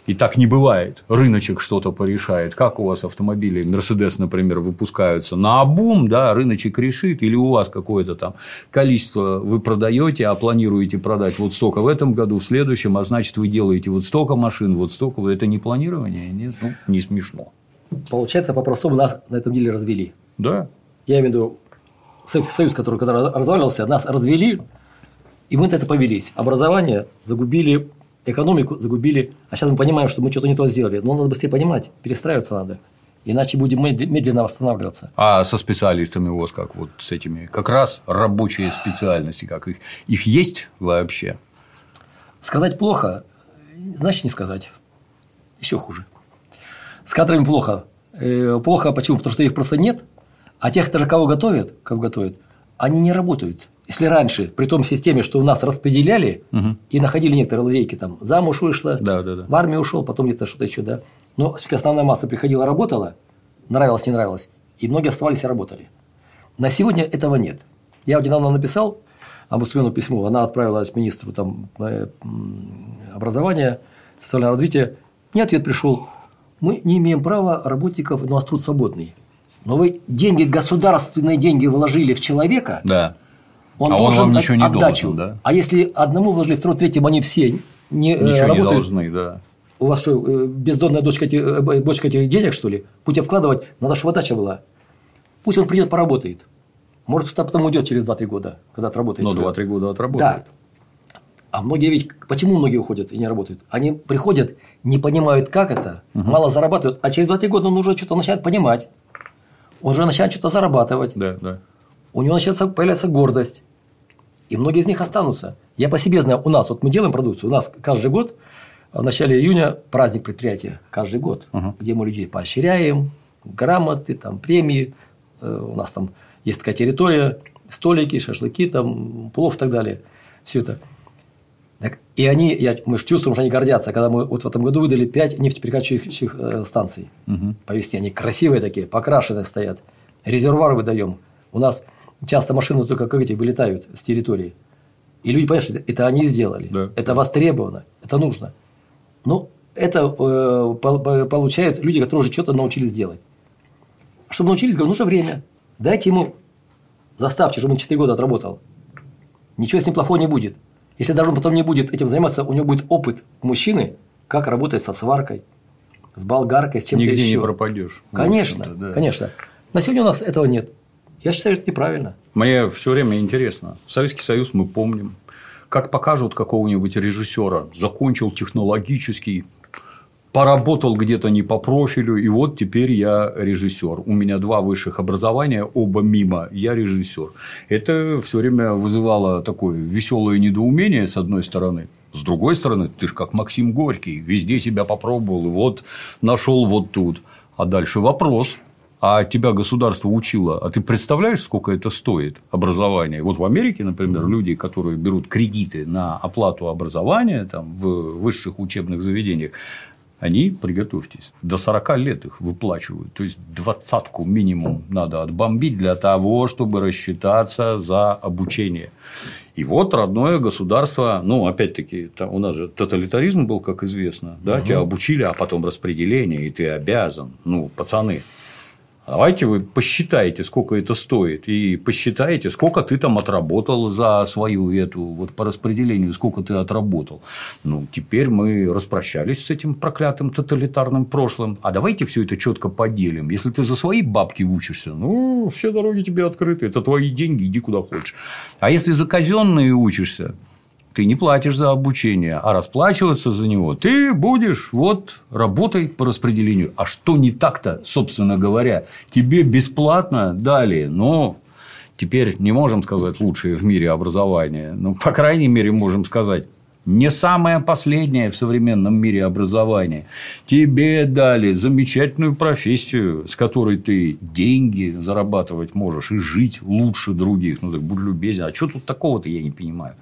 И так не бывает. Рыночек что-то порешает. Как у вас автомобили, Мерседес, например, выпускаются на обум, да, рыночек решит, или у вас какое-то там количество вы продаете, а планируете продать вот столько в этом году, в следующем, а значит, вы делаете вот столько машин, вот столько. Это не планирование? Нет, ну, не смешно. Получается, по-простому нас на этом деле развели. Да. Я имею в виду Советский Союз, который когда разваливался, нас развели, и мы на это повелись. Образование загубили экономику загубили, а сейчас мы понимаем, что мы что-то не то сделали. Но надо быстрее понимать, перестраиваться надо. Иначе будем медленно восстанавливаться. А со специалистами у вас как вот с этими? Как раз рабочие специальности, как их, их есть вообще? Сказать плохо, значит не сказать. Еще хуже. С кадрами плохо. Э, плохо почему? Потому что их просто нет, а тех, кого готовят, кого готовят, они не работают. Если раньше, при том системе, что у нас распределяли угу. и находили некоторые лазейки, там замуж вышла, да, да, да. в армию ушел, потом где-то что-то еще, да. Но все-таки основная масса приходила, работала, нравилось, не нравилось, и многие оставались и работали. На сегодня этого нет. Я вот недавно написал Амбусмену письмо, она отправилась министру там, э, образования, социального развития. Мне ответ пришел: мы не имеем права работников, у нас труд свободный. Но вы деньги, государственные деньги вложили в человека, да он а он вам ничего не отдачу. должен, да? А если одному вложили, второму, третьему, они все не э, ничего работают, не должны, да. У вас что, э, бездонная дочка, э, бочка этих денег, что ли? Будь вкладывать, надо, чтобы отдача была. Пусть он придет, поработает. Может, кто-то потом уйдет через 2-3 года, когда отработает. Ну, 2-3 года отработает. Да. А многие ведь, почему многие уходят и не работают? Они приходят, не понимают, как это, угу. мало зарабатывают, а через 2-3 года он уже что-то начинает понимать. Он уже начинает что-то зарабатывать. Да, да. У него начинает появляться гордость. И многие из них останутся. Я по себе знаю, у нас, вот мы делаем продукцию, у нас каждый год в начале июня праздник предприятия, каждый год, угу. где мы людей поощряем, грамоты, там, премии, э, у нас там есть такая территория, столики, шашлыки, там, плов и так далее. Все это. Так, и они, я, мы же чувствуем, что они гордятся, когда мы вот в этом году выдали 5 нефтеперекачивающих э, станций угу. по весне. Они красивые такие, покрашенные стоят. Резервуар выдаем. У нас Часто машины только как эти вылетают с территории. И люди понимают, что это, они сделали. Да. Это востребовано, это нужно. Но это э, получают люди, которые уже что-то научились делать. Чтобы научились, говорю, нужно время. Дайте ему, заставьте, чтобы он 4 года отработал. Ничего с ним плохого не будет. Если даже он потом не будет этим заниматься, у него будет опыт мужчины, как работать со сваркой, с болгаркой, с чем-то еще. Нигде не пропадешь. Конечно, да. конечно. На сегодня у нас этого нет. Я считаю, это неправильно. Мне все время интересно. Советский Союз мы помним. Как покажут какого-нибудь режиссера, закончил технологический, поработал где-то не по профилю, и вот теперь я режиссер. У меня два высших образования, оба мимо, я режиссер. Это все время вызывало такое веселое недоумение, с одной стороны. С другой стороны, ты ж как Максим Горький, везде себя попробовал, и вот нашел вот тут. А дальше вопрос, а тебя государство учило, а ты представляешь, сколько это стоит образование? Вот в Америке, например, люди, которые берут кредиты на оплату образования там, в высших учебных заведениях, они, приготовьтесь, до 40 лет их выплачивают. То есть, двадцатку минимум надо отбомбить для того, чтобы рассчитаться за обучение. И вот родное государство, ну, опять-таки, у нас же тоталитаризм был, как известно, да, угу. тебя обучили, а потом распределение, и ты обязан, ну, пацаны, Давайте вы посчитаете, сколько это стоит, и посчитаете, сколько ты там отработал за свою эту, вот по распределению, сколько ты отработал. Ну, теперь мы распрощались с этим проклятым тоталитарным прошлым, а давайте все это четко поделим. Если ты за свои бабки учишься, ну, все дороги тебе открыты, это твои деньги, иди куда хочешь. А если за казенные учишься, ты не платишь за обучение, а расплачиваться за него ты будешь вот работой по распределению. А что не так-то, собственно говоря, тебе бесплатно дали, но теперь не можем сказать лучшее в мире образование, ну, по крайней мере, можем сказать не самое последнее в современном мире образование. Тебе дали замечательную профессию, с которой ты деньги зарабатывать можешь и жить лучше других. Ну, так будь любезен. А что тут такого-то, я не понимаю.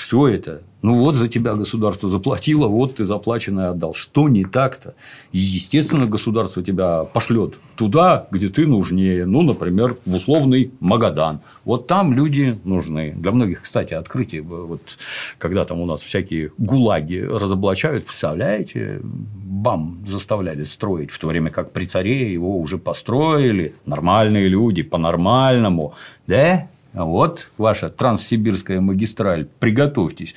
Что это? Ну вот за тебя государство заплатило, вот ты заплаченное отдал. Что не так-то? И, естественно, государство тебя пошлет туда, где ты нужнее. Ну, например, в условный Магадан. Вот там люди нужны. Для многих, кстати, открытие. Вот когда там у нас всякие гулаги разоблачают, представляете, бам заставляли строить, в то время как при царе его уже построили нормальные люди по-нормальному. Да? Вот ваша транссибирская магистраль, приготовьтесь.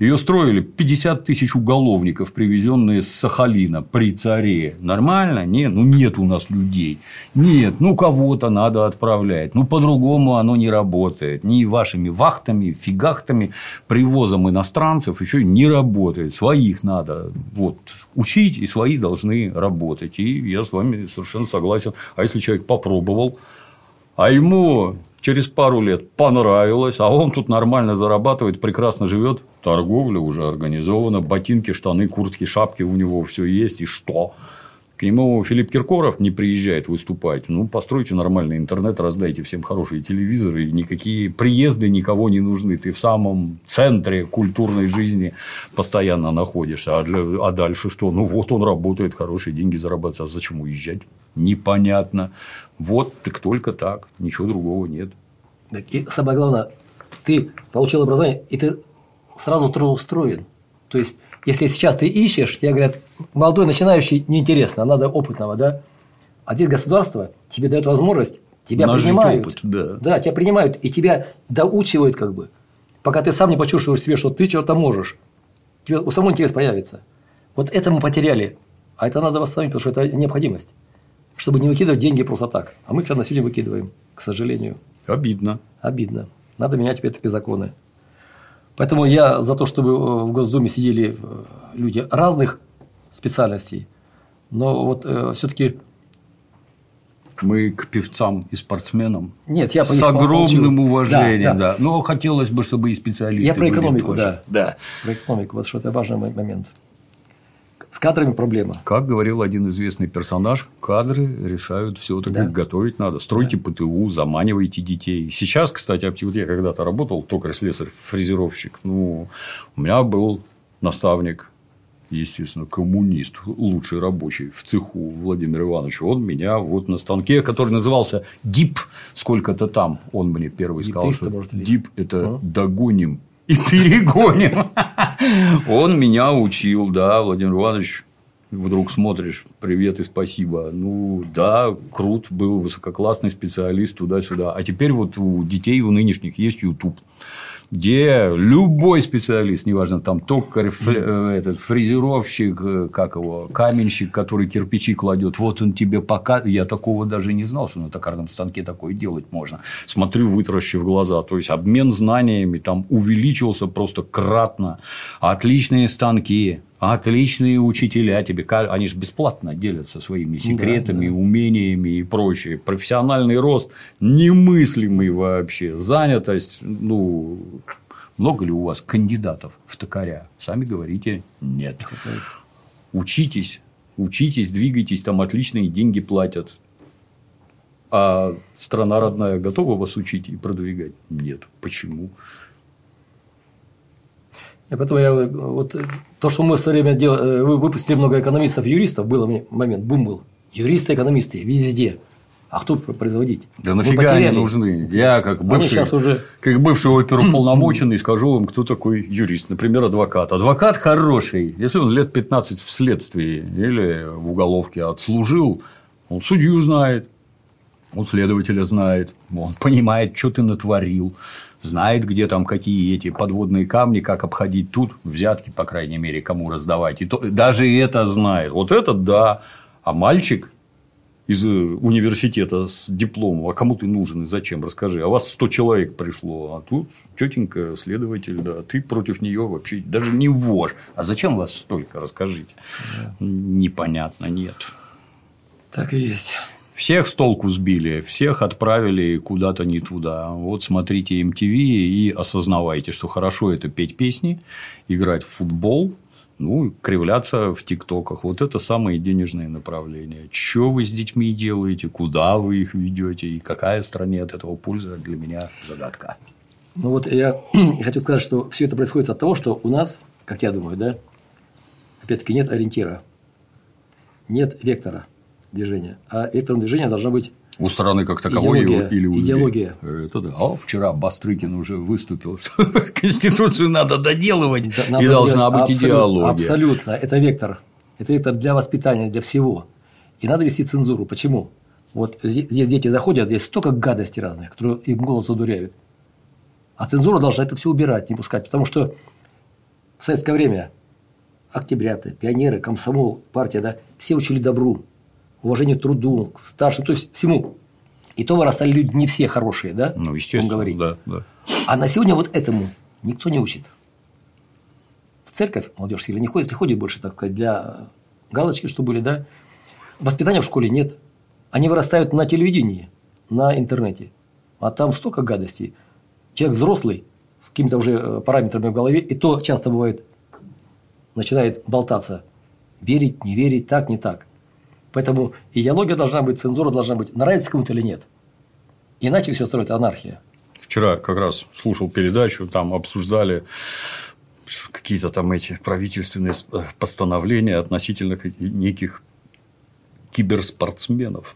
Ее строили 50 тысяч уголовников, привезенные с Сахалина при царе. Нормально? Нет, ну нет у нас людей. Нет, ну кого-то надо отправлять. Ну по-другому оно не работает. Ни вашими вахтами, фигахтами, привозом иностранцев еще не работает. Своих надо вот, учить, и свои должны работать. И я с вами совершенно согласен. А если человек попробовал, а ему через пару лет понравилось, а он тут нормально зарабатывает, прекрасно живет, торговля уже организована, ботинки, штаны, куртки, шапки у него все есть, и что? К нему Филипп Киркоров не приезжает выступать. Ну, постройте нормальный интернет, раздайте всем хорошие телевизоры, и никакие приезды никого не нужны. Ты в самом центре культурной жизни постоянно находишься. А, для... а дальше что? Ну, вот он работает, хорошие деньги зарабатывает. А зачем уезжать? Непонятно. Вот так только так, ничего другого нет. И самое главное, ты получил образование, и ты сразу трудоустроен. То есть, если сейчас ты ищешь, тебе говорят, молодой начинающий неинтересно, надо опытного, да? А здесь государство тебе дает возможность, тебя Нажить принимают. Опыт, да. да, тебя принимают, и тебя доучивают как бы. Пока ты сам не почувствуешь себе, что ты что-то можешь. Тебе у самого интерес появится. Вот это мы потеряли. А это надо восстановить, потому что это необходимость чтобы не выкидывать деньги просто так. А мы их на сегодня выкидываем, к сожалению. Обидно. Обидно. Надо менять опять-таки законы. Поэтому я за то, чтобы э, в Госдуме сидели э, люди разных специальностей, но вот э, все-таки мы к певцам и спортсменам Нет, я с огромным уважением, да, да. да. Но хотелось бы, чтобы и специалисты. Я про экономику, были да. да. Про экономику, вот что это важный момент. С кадрами проблема. Как говорил один известный персонаж, кадры решают все. Так да. готовить надо. Стройте да. ПТУ, заманивайте детей. Сейчас, кстати, вот я когда-то работал, токарь-слесарь, фрезеровщик. Ну, у меня был наставник, естественно, коммунист, лучший рабочий в цеху Владимир Иванович. Он меня вот на станке, который назывался ДИП, сколько-то там, он мне первый сказал, что ДИП – это а? догоним и перегоним. Он меня учил, да, Владимир Иванович, вдруг смотришь, привет и спасибо. Ну, да, крут был, высококлассный специалист туда-сюда. А теперь вот у детей, у нынешних есть YouTube где любой специалист, неважно, там токарь, э, этот фрезеровщик, э, как его, каменщик, который кирпичи кладет, вот он тебе пока, я такого даже не знал, что на токарном станке такое делать можно. Смотрю, вытаращив глаза, то есть обмен знаниями там увеличился просто кратно, отличные станки, отличные учителя тебе, они же бесплатно делятся своими секретами, да, да. умениями и прочее. Профессиональный рост немыслимый вообще. Занятость, ну, много ли у вас кандидатов в токаря? Сами говорите, нет. Учитесь, учитесь, двигайтесь, там отличные деньги платят. А страна родная готова вас учить и продвигать? Нет. Почему? И поэтому я вот то, что мы в свое время делали, выпустили много экономистов, юристов, был момент, бум был. Юристы, экономисты везде. А кто производить? Да нафига они нужны? Я как бывший, уже... как бывший оперуполномоченный скажу вам, кто такой юрист. Например, адвокат. Адвокат хороший, если он лет 15 в следствии или в уголовке отслужил, он судью знает, он следователя знает, он понимает, что ты натворил, знает, где там какие эти подводные камни, как обходить тут, взятки, по крайней мере, кому раздавать. И то, даже это знает. Вот этот да. А мальчик из университета с дипломом, а кому ты нужен и зачем, расскажи. А вас 100 человек пришло, а тут тетенька, следователь, да, ты против нее вообще даже не вож. А зачем вас столько, расскажите. Да. Непонятно, нет. Так и есть. Всех с толку сбили, всех отправили куда-то не туда. Вот смотрите MTV и осознавайте, что хорошо это петь песни, играть в футбол, ну, кривляться в ТикТоках. Вот это самые денежные направления. Что вы с детьми делаете, куда вы их ведете и какая стране от этого польза, для меня загадка. Ну, вот я хочу сказать, что все это происходит от того, что у нас, как я думаю, да, опять-таки нет ориентира, нет вектора движения. А вектором движения должна быть у страны как таковой идеология, или у идеология. Это да. А вчера Бастрыкин уже выступил, что Конституцию надо доделывать, да, надо и должна быть абсолютно, идеология. Абсолютно. Это вектор. Это вектор для воспитания, для всего. И надо вести цензуру. Почему? Вот здесь дети заходят, здесь столько гадостей разных, которые им голову задуряют. А цензура должна это все убирать, не пускать. Потому что в советское время октябряты, пионеры, комсомол, партия, да, все учили добру уважение к труду, к старшим, то есть всему. И то вырастали люди не все хорошие, да? Ну, естественно, говорить. да, да. А на сегодня вот этому никто не учит. В церковь молодежь сильно не ходит, если ходит больше, так сказать, для галочки, что были, да? Воспитания в школе нет. Они вырастают на телевидении, на интернете. А там столько гадостей. Человек взрослый, с какими-то уже э, параметрами в голове, и то часто бывает, начинает болтаться. Верить, не верить, так, не так. Поэтому идеология должна быть, цензура должна быть, нравится кому-то или нет. Иначе все строит анархия. Вчера как раз слушал передачу, там обсуждали какие-то там эти правительственные э, постановления относительно неких киберспортсменов.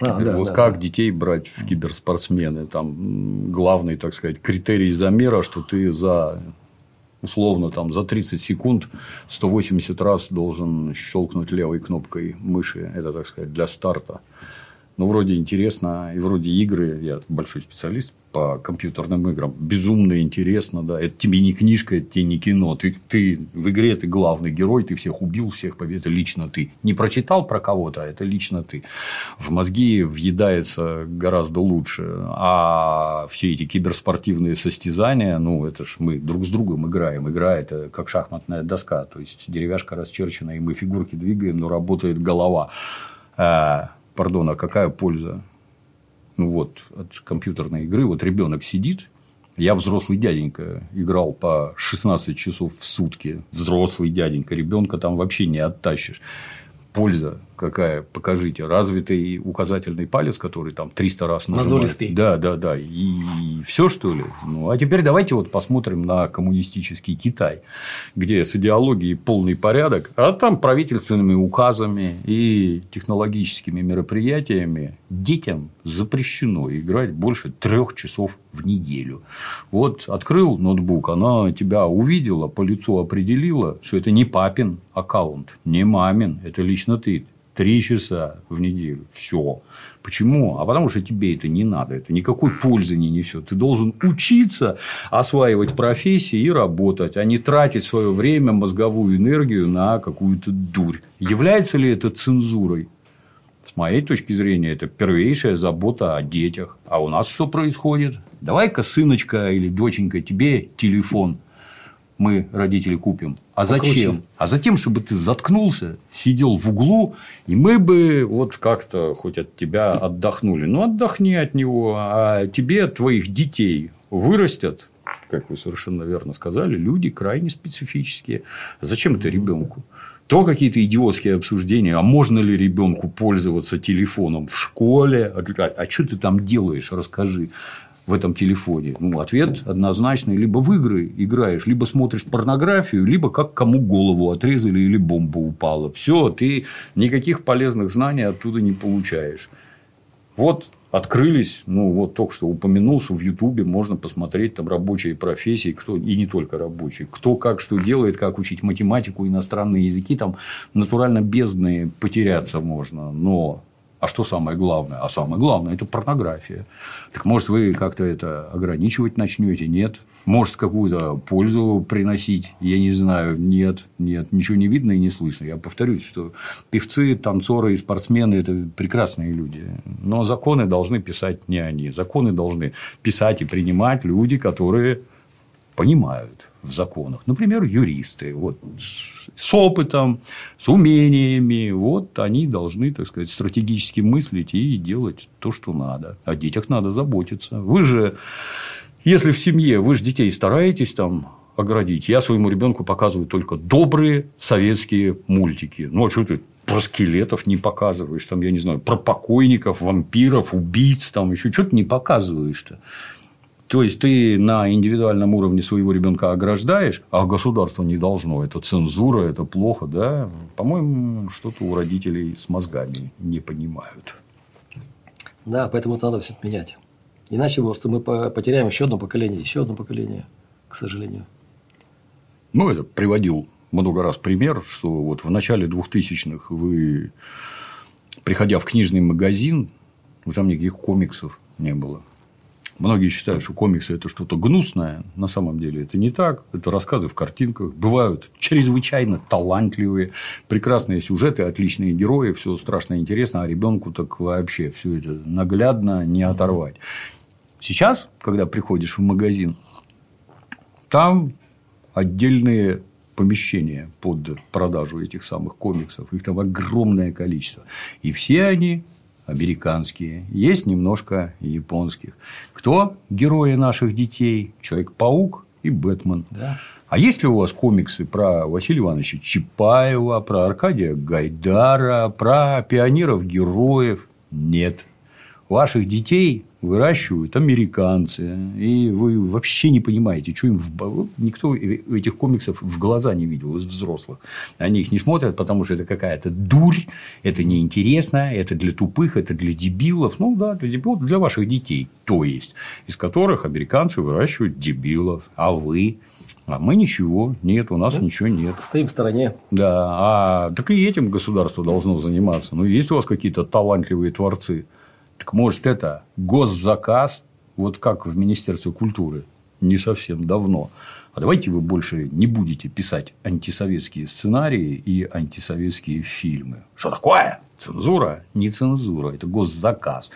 А, да, вот да, как да. детей брать в киберспортсмены? Там главный, так сказать, критерий замера, что ты за условно там за 30 секунд 180 раз должен щелкнуть левой кнопкой мыши. Это, так сказать, для старта. Ну, вроде интересно, и вроде игры, я большой специалист по компьютерным играм, безумно интересно, да, это тебе не книжка, это тебе не кино, ты, ты в игре ты главный герой, ты всех убил, всех побед, это лично ты. Не прочитал про кого-то, а это лично ты. В мозги въедается гораздо лучше, а все эти киберспортивные состязания, ну, это ж мы друг с другом играем, игра это как шахматная доска, то есть деревяшка расчерчена, и мы фигурки двигаем, но работает голова. А, пардон, а какая польза ну вот, от компьютерной игры? Вот ребенок сидит, я взрослый дяденька играл по 16 часов в сутки. Взрослый дяденька, ребенка там вообще не оттащишь польза какая, покажите, развитый указательный палец, который там 300 раз нажимает. Мозолистый. Да, да, да. И, и все, что ли? Ну, а теперь давайте вот посмотрим на коммунистический Китай, где с идеологией полный порядок, а там правительственными указами и технологическими мероприятиями детям запрещено играть больше трех часов в неделю. Вот открыл ноутбук, она тебя увидела, по лицу определила, что это не папин аккаунт, не мамин, это лично ты. Три часа в неделю. Все. Почему? А потому что тебе это не надо. Это никакой пользы не несет. Ты должен учиться осваивать профессии и работать, а не тратить свое время, мозговую энергию на какую-то дурь. Является ли это цензурой? С моей точки зрения, это первейшая забота о детях. А у нас что происходит? Давай-ка, сыночка или доченька, тебе телефон мы, родители, купим. А зачем? А затем, чтобы ты заткнулся, сидел в углу, и мы бы вот как-то хоть от тебя отдохнули. Ну, отдохни от него, а тебе твоих детей вырастят, как вы совершенно верно сказали, люди крайне специфические. Зачем это ребенку? То какие-то идиотские обсуждения, а можно ли ребенку пользоваться телефоном в школе, а, а что ты там делаешь, расскажи. В этом телефоне? Ну, ответ однозначный. Либо в игры играешь, либо смотришь порнографию, либо как кому голову отрезали или бомба упала. Все, ты никаких полезных знаний оттуда не получаешь. Вот открылись, ну вот только что упомянул, что в Ютубе можно посмотреть там рабочие профессии, кто и не только рабочие, кто как что делает, как учить математику, иностранные языки, там натурально бездны потеряться можно, но а что самое главное? А самое главное – это порнография. Так может, вы как-то это ограничивать начнете? Нет. Может, какую-то пользу приносить? Я не знаю. Нет, нет. Ничего не видно и не слышно. Я повторюсь, что певцы, танцоры и спортсмены – это прекрасные люди. Но законы должны писать не они. Законы должны писать и принимать люди, которые понимают в законах. Например, юристы. Вот с опытом, с умениями. Вот они должны, так сказать, стратегически мыслить и делать то, что надо. О детях надо заботиться. Вы же, если в семье, вы же детей стараетесь там оградить. Я своему ребенку показываю только добрые советские мультики. Ну, а что ты про скелетов не показываешь, там, я не знаю, про покойников, вампиров, убийц, там еще что-то не показываешь-то. То есть ты на индивидуальном уровне своего ребенка ограждаешь, а государство не должно. Это цензура, это плохо, да? По-моему, что-то у родителей с мозгами не понимают. Да, поэтому надо все менять. Иначе просто мы потеряем еще одно поколение, еще одно поколение, к сожалению. Ну, это приводил много раз пример, что вот в начале 2000-х вы, приходя в книжный магазин, ну, там никаких комиксов не было. Многие считают, что комиксы – это что-то гнусное. На самом деле это не так. Это рассказы в картинках. Бывают чрезвычайно талантливые, прекрасные сюжеты, отличные герои, все страшно интересно, а ребенку так вообще все это наглядно не оторвать. Сейчас, когда приходишь в магазин, там отдельные помещения под продажу этих самых комиксов. Их там огромное количество. И все они американские, есть немножко японских. Кто герои наших детей? Человек-паук и Бэтмен. Да. А есть ли у вас комиксы про Василия Ивановича Чапаева, про Аркадия Гайдара, про пионеров-героев? Нет. Ваших детей выращивают американцы, и вы вообще не понимаете, что им в... никто этих комиксов в глаза не видел из взрослых. Они их не смотрят, потому что это какая-то дурь, это неинтересно, это для тупых, это для дебилов. Ну да, для дебилов, для ваших детей, то есть, из которых американцы выращивают дебилов, а вы а мы ничего, нет, у нас да? ничего нет. Стоим в стороне. Да, а так и этим государство должно заниматься. Ну, есть у вас какие-то талантливые творцы. Так может, это госзаказ, вот как в Министерстве культуры не совсем давно. А давайте вы больше не будете писать антисоветские сценарии и антисоветские фильмы. Что такое? Цензура? Не цензура, это госзаказ.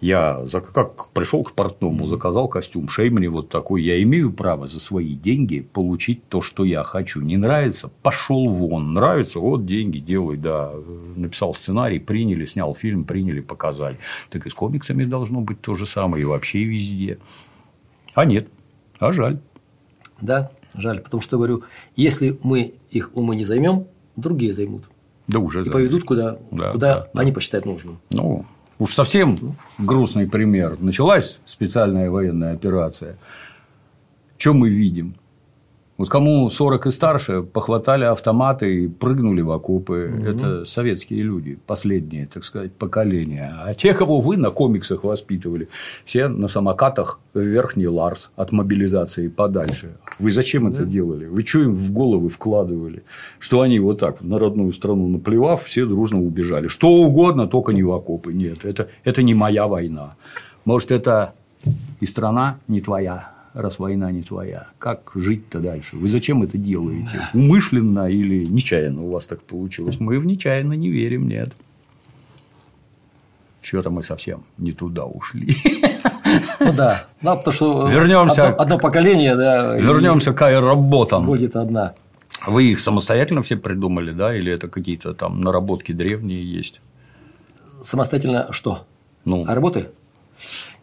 Я как пришел к портному, заказал костюм, шей мне вот такой. Я имею право за свои деньги получить то, что я хочу. Не нравится? Пошел вон. Нравится? Вот деньги делай, да. Написал сценарий, приняли, снял фильм, приняли, показали. Так и с комиксами должно быть то же самое, и вообще везде. А нет. А жаль. Да, жаль. Потому что говорю, если мы их умы не займем, другие займут. Да уже. И заняли. поведут куда, да, куда да, они да. посчитают нужным. Ну, Уж совсем грустный пример. Началась специальная военная операция. Что мы видим? Вот кому 40 и старше, похватали автоматы и прыгнули в окопы. Угу. Это советские люди, последние, так сказать, поколения. А те, кого вы на комиксах воспитывали, все на самокатах в верхний Ларс от мобилизации подальше. Вы зачем да. это делали? Вы что им в головы вкладывали? Что они вот так на родную страну наплевав, все дружно убежали. Что угодно, только не в окопы. Нет, это, это не моя война. Может, это и страна не твоя раз война не твоя, как жить-то дальше? Вы зачем это делаете? Умышленно или нечаянно у вас так получилось? Мы в нечаянно не верим, нет. Что-то мы совсем не туда ушли. Ну да, да потому что Вернемся одно, одно поколение, да. Вернемся к аэроботам. Будет одна. Вы их самостоятельно все придумали, да, или это какие-то там наработки древние есть? Самостоятельно что? Ну, а работы?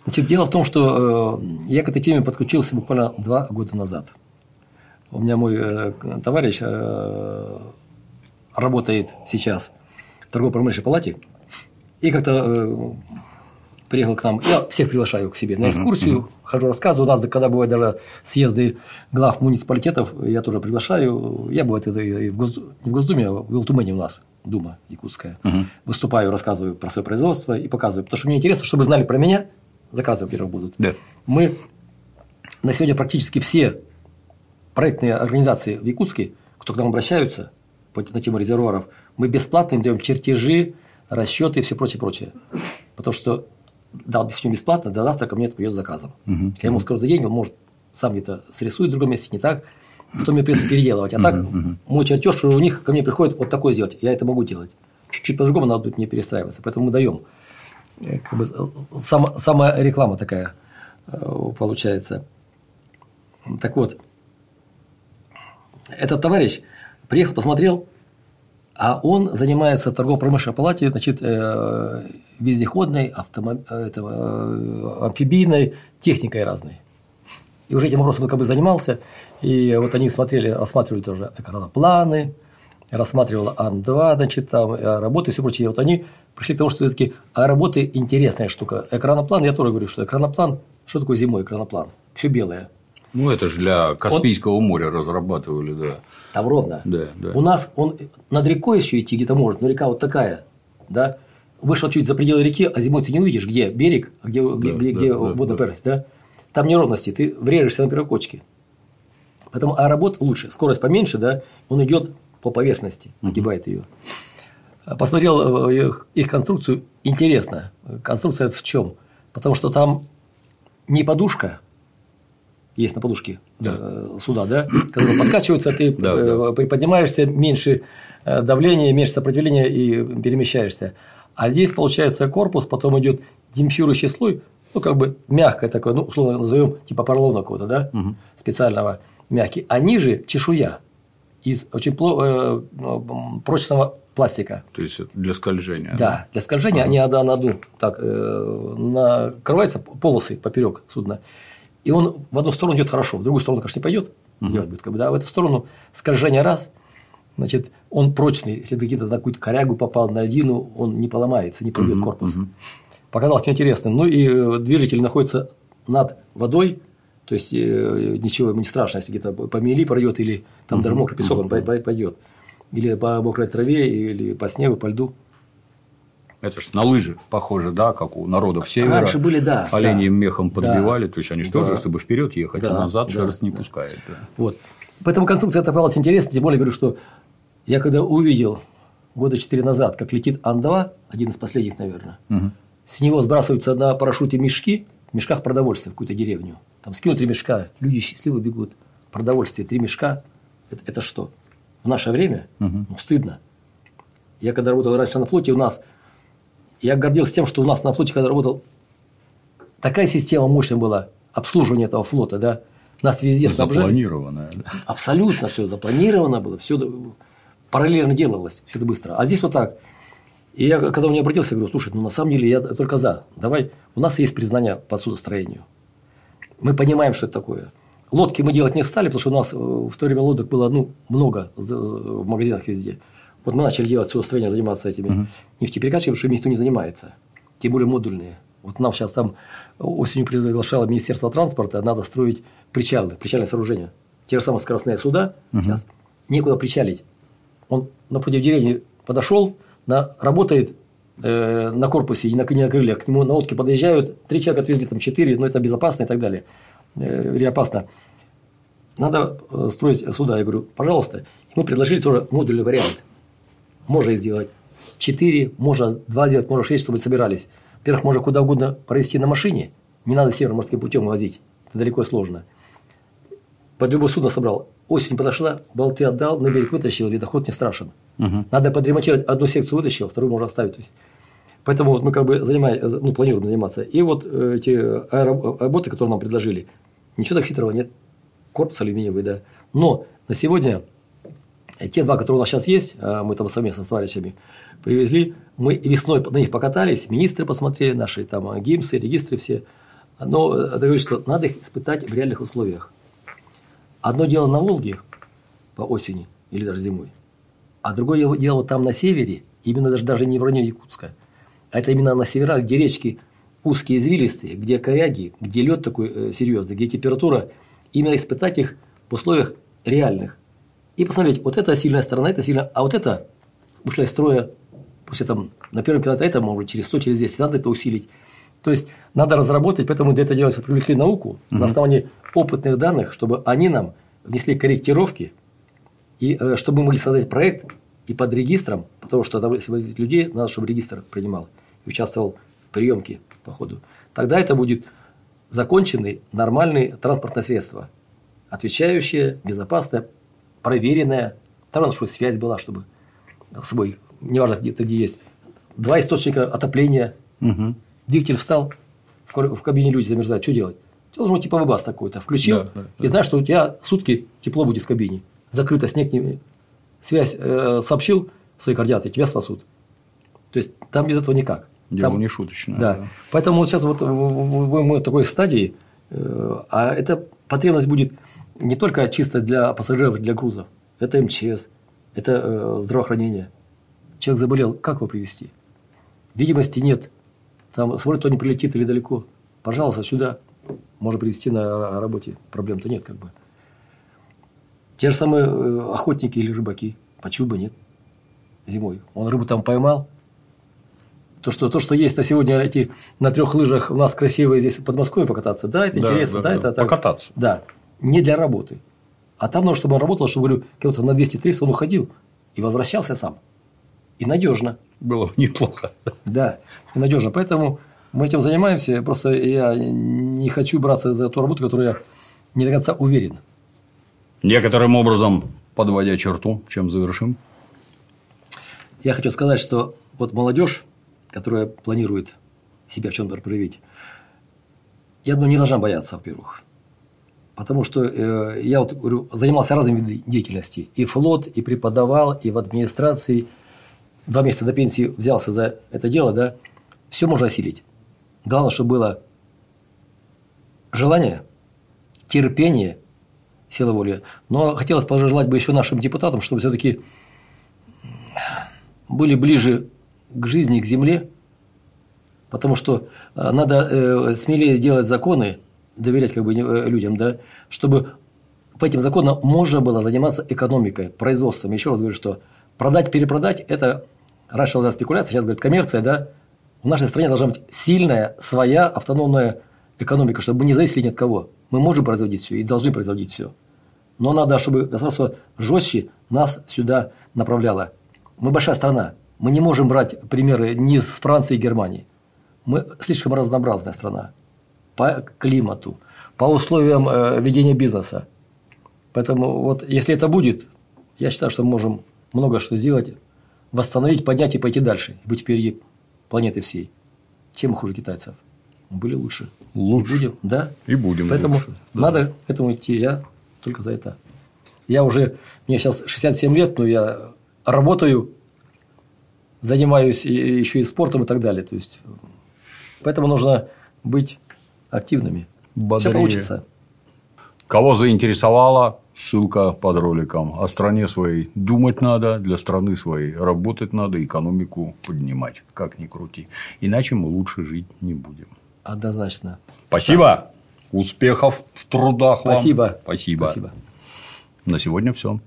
Значит, дело в том, что э, я к этой теме подключился буквально два года назад. У меня мой э, товарищ э, работает сейчас в торгово-промышленной палате, и как-то приехал к нам. Я всех приглашаю к себе на экскурсию, хожу, рассказываю. У нас, когда бывают даже съезды глав муниципалитетов, я тоже приглашаю. Я бывает это и в Госдуме, не в Госдуме, а в Илтумане у нас, Дума якутская. Угу. Выступаю, рассказываю про свое производство и показываю. Потому что мне интересно, чтобы знали про меня, заказы, во-первых, будут. Да. Мы на сегодня практически все проектные организации в Якутске, кто к нам обращаются на тему резервуаров, мы бесплатно им даем чертежи, расчеты и все прочее, прочее. Потому что дал все бесплатно, до завтра ко мне это придет заказом. Угу. Я ему скажу за деньги, он может сам где-то срисует в другом месте, не так, потом мне придется переделывать. А так, мой чертеж у них ко мне приходит вот такой сделать, я это могу делать. Чуть-чуть по-другому надо будет мне перестраиваться. Поэтому мы даем. Э, как бы, э, сам, самая реклама такая э, получается. Так вот, этот товарищ приехал, посмотрел, а он занимается в торгово-промышленной палате, значит, вездеходной, автомоб... этого, амфибийной техникой разной. И уже этим вопросом он как бы занимался. И вот они смотрели, рассматривали тоже экранопланы, рассматривал Ан-2, значит, там э, работы и все прочее. И вот они пришли к тому, что все-таки а работы интересная штука. Экраноплан, я тоже говорю, что экраноплан, что такое зимой экраноплан? Все белое. Ну, это же для Каспийского он... моря разрабатывали, да. Там ровно. Да, да. У нас он над рекой еще идти где-то может, но река вот такая, да. Вышел чуть за пределы реки, а зимой ты не увидишь, где берег, а где, да, где, да, где да, водная да, поверхность, да. Там неровности, ты врежешься на первой кочке. Поэтому аэробот лучше, скорость поменьше, да, он идет по поверхности, огибает ее. Посмотрел э, их, их конструкцию, интересно. Конструкция в чем? Потому что там не подушка, есть на подушке да. Э, суда, да, когда подкачиваются, ты да, приподнимаешься, меньше э, давления, меньше сопротивления и перемещаешься. А здесь получается корпус, потом идет демпфирующий слой, ну, как бы мягкое такое, ну, условно назовем, типа поролона какого-то, да, угу. специального, мягкий. А ниже чешуя из очень э, ну, прочного пластика. То есть для скольжения. Да, да? для скольжения ага. они одна на одну так э, накрываются полосы поперек судна и он в одну сторону идет хорошо, в другую сторону, конечно, не пойдет, угу. делать будет, как бы, да, в эту сторону скольжение раз, значит, он прочный, если ты где-то на какую-то корягу попал на льдину, он не поломается, не пробьет угу, корпус. Угу. Показалось мне интересно. Ну и э, движитель находится над водой, то есть э, ничего ему не страшно, если где-то по мели пройдет или там даже мокрый песок, он пойдет. Или по мокрой траве, или по снегу, по льду. Это же на лыжи похоже, да, как у народов севера. Раньше были, да. Оленьим да. мехом подбивали, да. то есть они же да. тоже, чтобы вперед ехать, а да. а назад да. шерсть не да. пускает. Да. Вот. Поэтому конструкция это оказалась интересна, тем более говорю, что я когда увидел года четыре назад, как летит Ан-2, один из последних, наверное, угу. с него сбрасываются на парашюте мешки, в мешках продовольствия в какую-то деревню. Там скинут три мешка, люди счастливо бегут. Продовольствие, три мешка. Это, это что? В наше время? Угу. Ну, стыдно. Я когда работал раньше на флоте, у нас я гордился тем, что у нас на флоте, когда работал, такая система мощная была обслуживания этого флота, да, нас везде снабжали. Запланированное. Да. Абсолютно все запланировано было, все параллельно делалось, все это быстро. А здесь вот так. И я, когда у меня обратился, я говорю, слушай, ну на самом деле я только за. Давай, у нас есть признание по судостроению. Мы понимаем, что это такое. Лодки мы делать не стали, потому что у нас э, в то время лодок было ну, много в магазинах везде. Вот мы начали делать все строение, заниматься этими угу. нефтеперекачками, потому что ими никто не занимается. Тем более модульные. Вот нам сейчас там осенью приглашало Министерство транспорта, надо строить причалы, причальные сооружения. Те же самые скоростные суда угу. сейчас некуда причалить. Он напротив деревни подошел, на, работает э, на корпусе и на, на крыльях, к нему на лодке подъезжают, три человека отвезли, там четыре, но это безопасно и так далее. Э, опасно. Надо э, строить суда. Я говорю, пожалуйста. И мы предложили тоже модульный вариант можно сделать 4, можно 2 сделать, можно 6, чтобы собирались. Во-первых, можно куда угодно провести на машине, не надо северо-морским путем возить, это далеко и сложно. Под любое судно собрал. Осень подошла, болты отдал, на берег вытащил, ледоход не страшен. Угу. Надо подремонтировать, одну секцию вытащил, вторую можно оставить. То есть. Поэтому вот мы как бы занимаем, ну, планируем заниматься. И вот э, эти работы, которые нам предложили, ничего так хитрого нет. Корпус алюминиевый, да. Но на сегодня те два, которые у нас сейчас есть, а, мы там совместно с товарищами привезли, мы весной на них покатались, министры посмотрели, наши там а, гимсы, регистры все. Но э, договорились, что надо их испытать в реальных условиях. Одно дело на Волге по осени или даже зимой, а другое дело там на севере, именно даже, даже не в районе Якутска, а это именно на северах, где речки узкие извилистые, где коряги, где лед такой э, серьезный, где температура, именно испытать их в условиях реальных. И посмотреть, вот это сильная сторона, это сильная, а вот это ушла из строя после там на первом километре, это может через 100, через 200, надо это усилить. То есть надо разработать, поэтому для этого делается привлекли науку угу. на основании опытных данных, чтобы они нам внесли корректировки, и э, чтобы мы могли создать проект и под регистром, потому что там, если возить людей, надо, чтобы регистр принимал и участвовал в приемке по ходу. Тогда это будет законченный, нормальный транспортное средство, отвечающее, безопасное, проверенное. Там надо, чтобы связь была, чтобы с собой, неважно где-то где есть, два источника отопления. Угу. Двигатель встал, в кабине люди замерзают, что делать? Ты должен типа выбас такой-то, включил, да, да, да. и знаешь, что у тебя сутки тепло будет в кабине. Закрыто, снег не... Связь э, сообщил свои координаты, тебя спасут. То есть, там без этого никак. Дело там, не шуточное. Да. да. Поэтому вот сейчас вот мы в такой стадии, э, а эта потребность будет не только чисто для пассажиров, для грузов. Это МЧС, это э, здравоохранение. Человек заболел, как его привести? Видимости нет. Там смотрит, кто не прилетит или далеко. Пожалуйста, сюда. Можно привести на работе. Проблем-то нет, как бы. Те же самые э, охотники или рыбаки. Почему бы нет? Зимой. Он рыбу там поймал, то, что, то, что есть на сегодня эти на трех лыжах у нас красивые здесь в Подмосковье покататься, да, это да, интересно, да, да, да, это покататься. Да, не для работы. А там нужно, чтобы он работал, чтобы говорю, километров на 200-300 он уходил и возвращался сам. И надежно. Было неплохо. Да, и надежно. Поэтому мы этим занимаемся. Просто я не хочу браться за ту работу, которую я не до конца уверен. Некоторым образом, подводя черту, чем завершим? Я хочу сказать, что вот молодежь которая планирует себя в чем-то проявить, я думаю, не должна бояться, во-первых. Потому что э, я вот говорю, занимался разными видами деятельности. И флот, и преподавал, и в администрации. Два месяца до пенсии взялся за это дело, да. Все можно осилить. Главное, чтобы было желание, терпение, сила воли. Но хотелось пожелать бы еще нашим депутатам, чтобы все-таки были ближе к жизни, к земле, потому что э, надо э, смелее делать законы, доверять как бы э, людям, да, чтобы по этим законам можно было заниматься экономикой, производством. Еще раз говорю, что продать, перепродать – это раньше была спекуляция, сейчас говорят коммерция, да. В нашей стране должна быть сильная своя автономная экономика, чтобы мы не зависели ни от кого. Мы можем производить все и должны производить все. Но надо, чтобы государство жестче нас сюда направляло. Мы большая страна, мы не можем брать примеры ни с Франции и Германии. Мы слишком разнообразная страна по климату, по условиям э, ведения бизнеса. Поэтому вот если это будет, я считаю, что мы можем много что сделать, восстановить, поднять и пойти дальше, быть впереди планеты всей. Мы хуже китайцев? Были лучше. Лучше. И будем, да. И будем Поэтому лучше. Да. надо к этому идти. Я только за это. Я уже, мне сейчас 67 лет, но я работаю занимаюсь еще и спортом и так далее. То есть, поэтому нужно быть активными. Бодрее. Все получится. Кого заинтересовало, ссылка под роликом. О стране своей думать надо, для страны своей работать надо, экономику поднимать, как ни крути. Иначе мы лучше жить не будем. Однозначно. Спасибо. Да. Успехов в трудах Спасибо. вам. Спасибо. Спасибо. На сегодня все.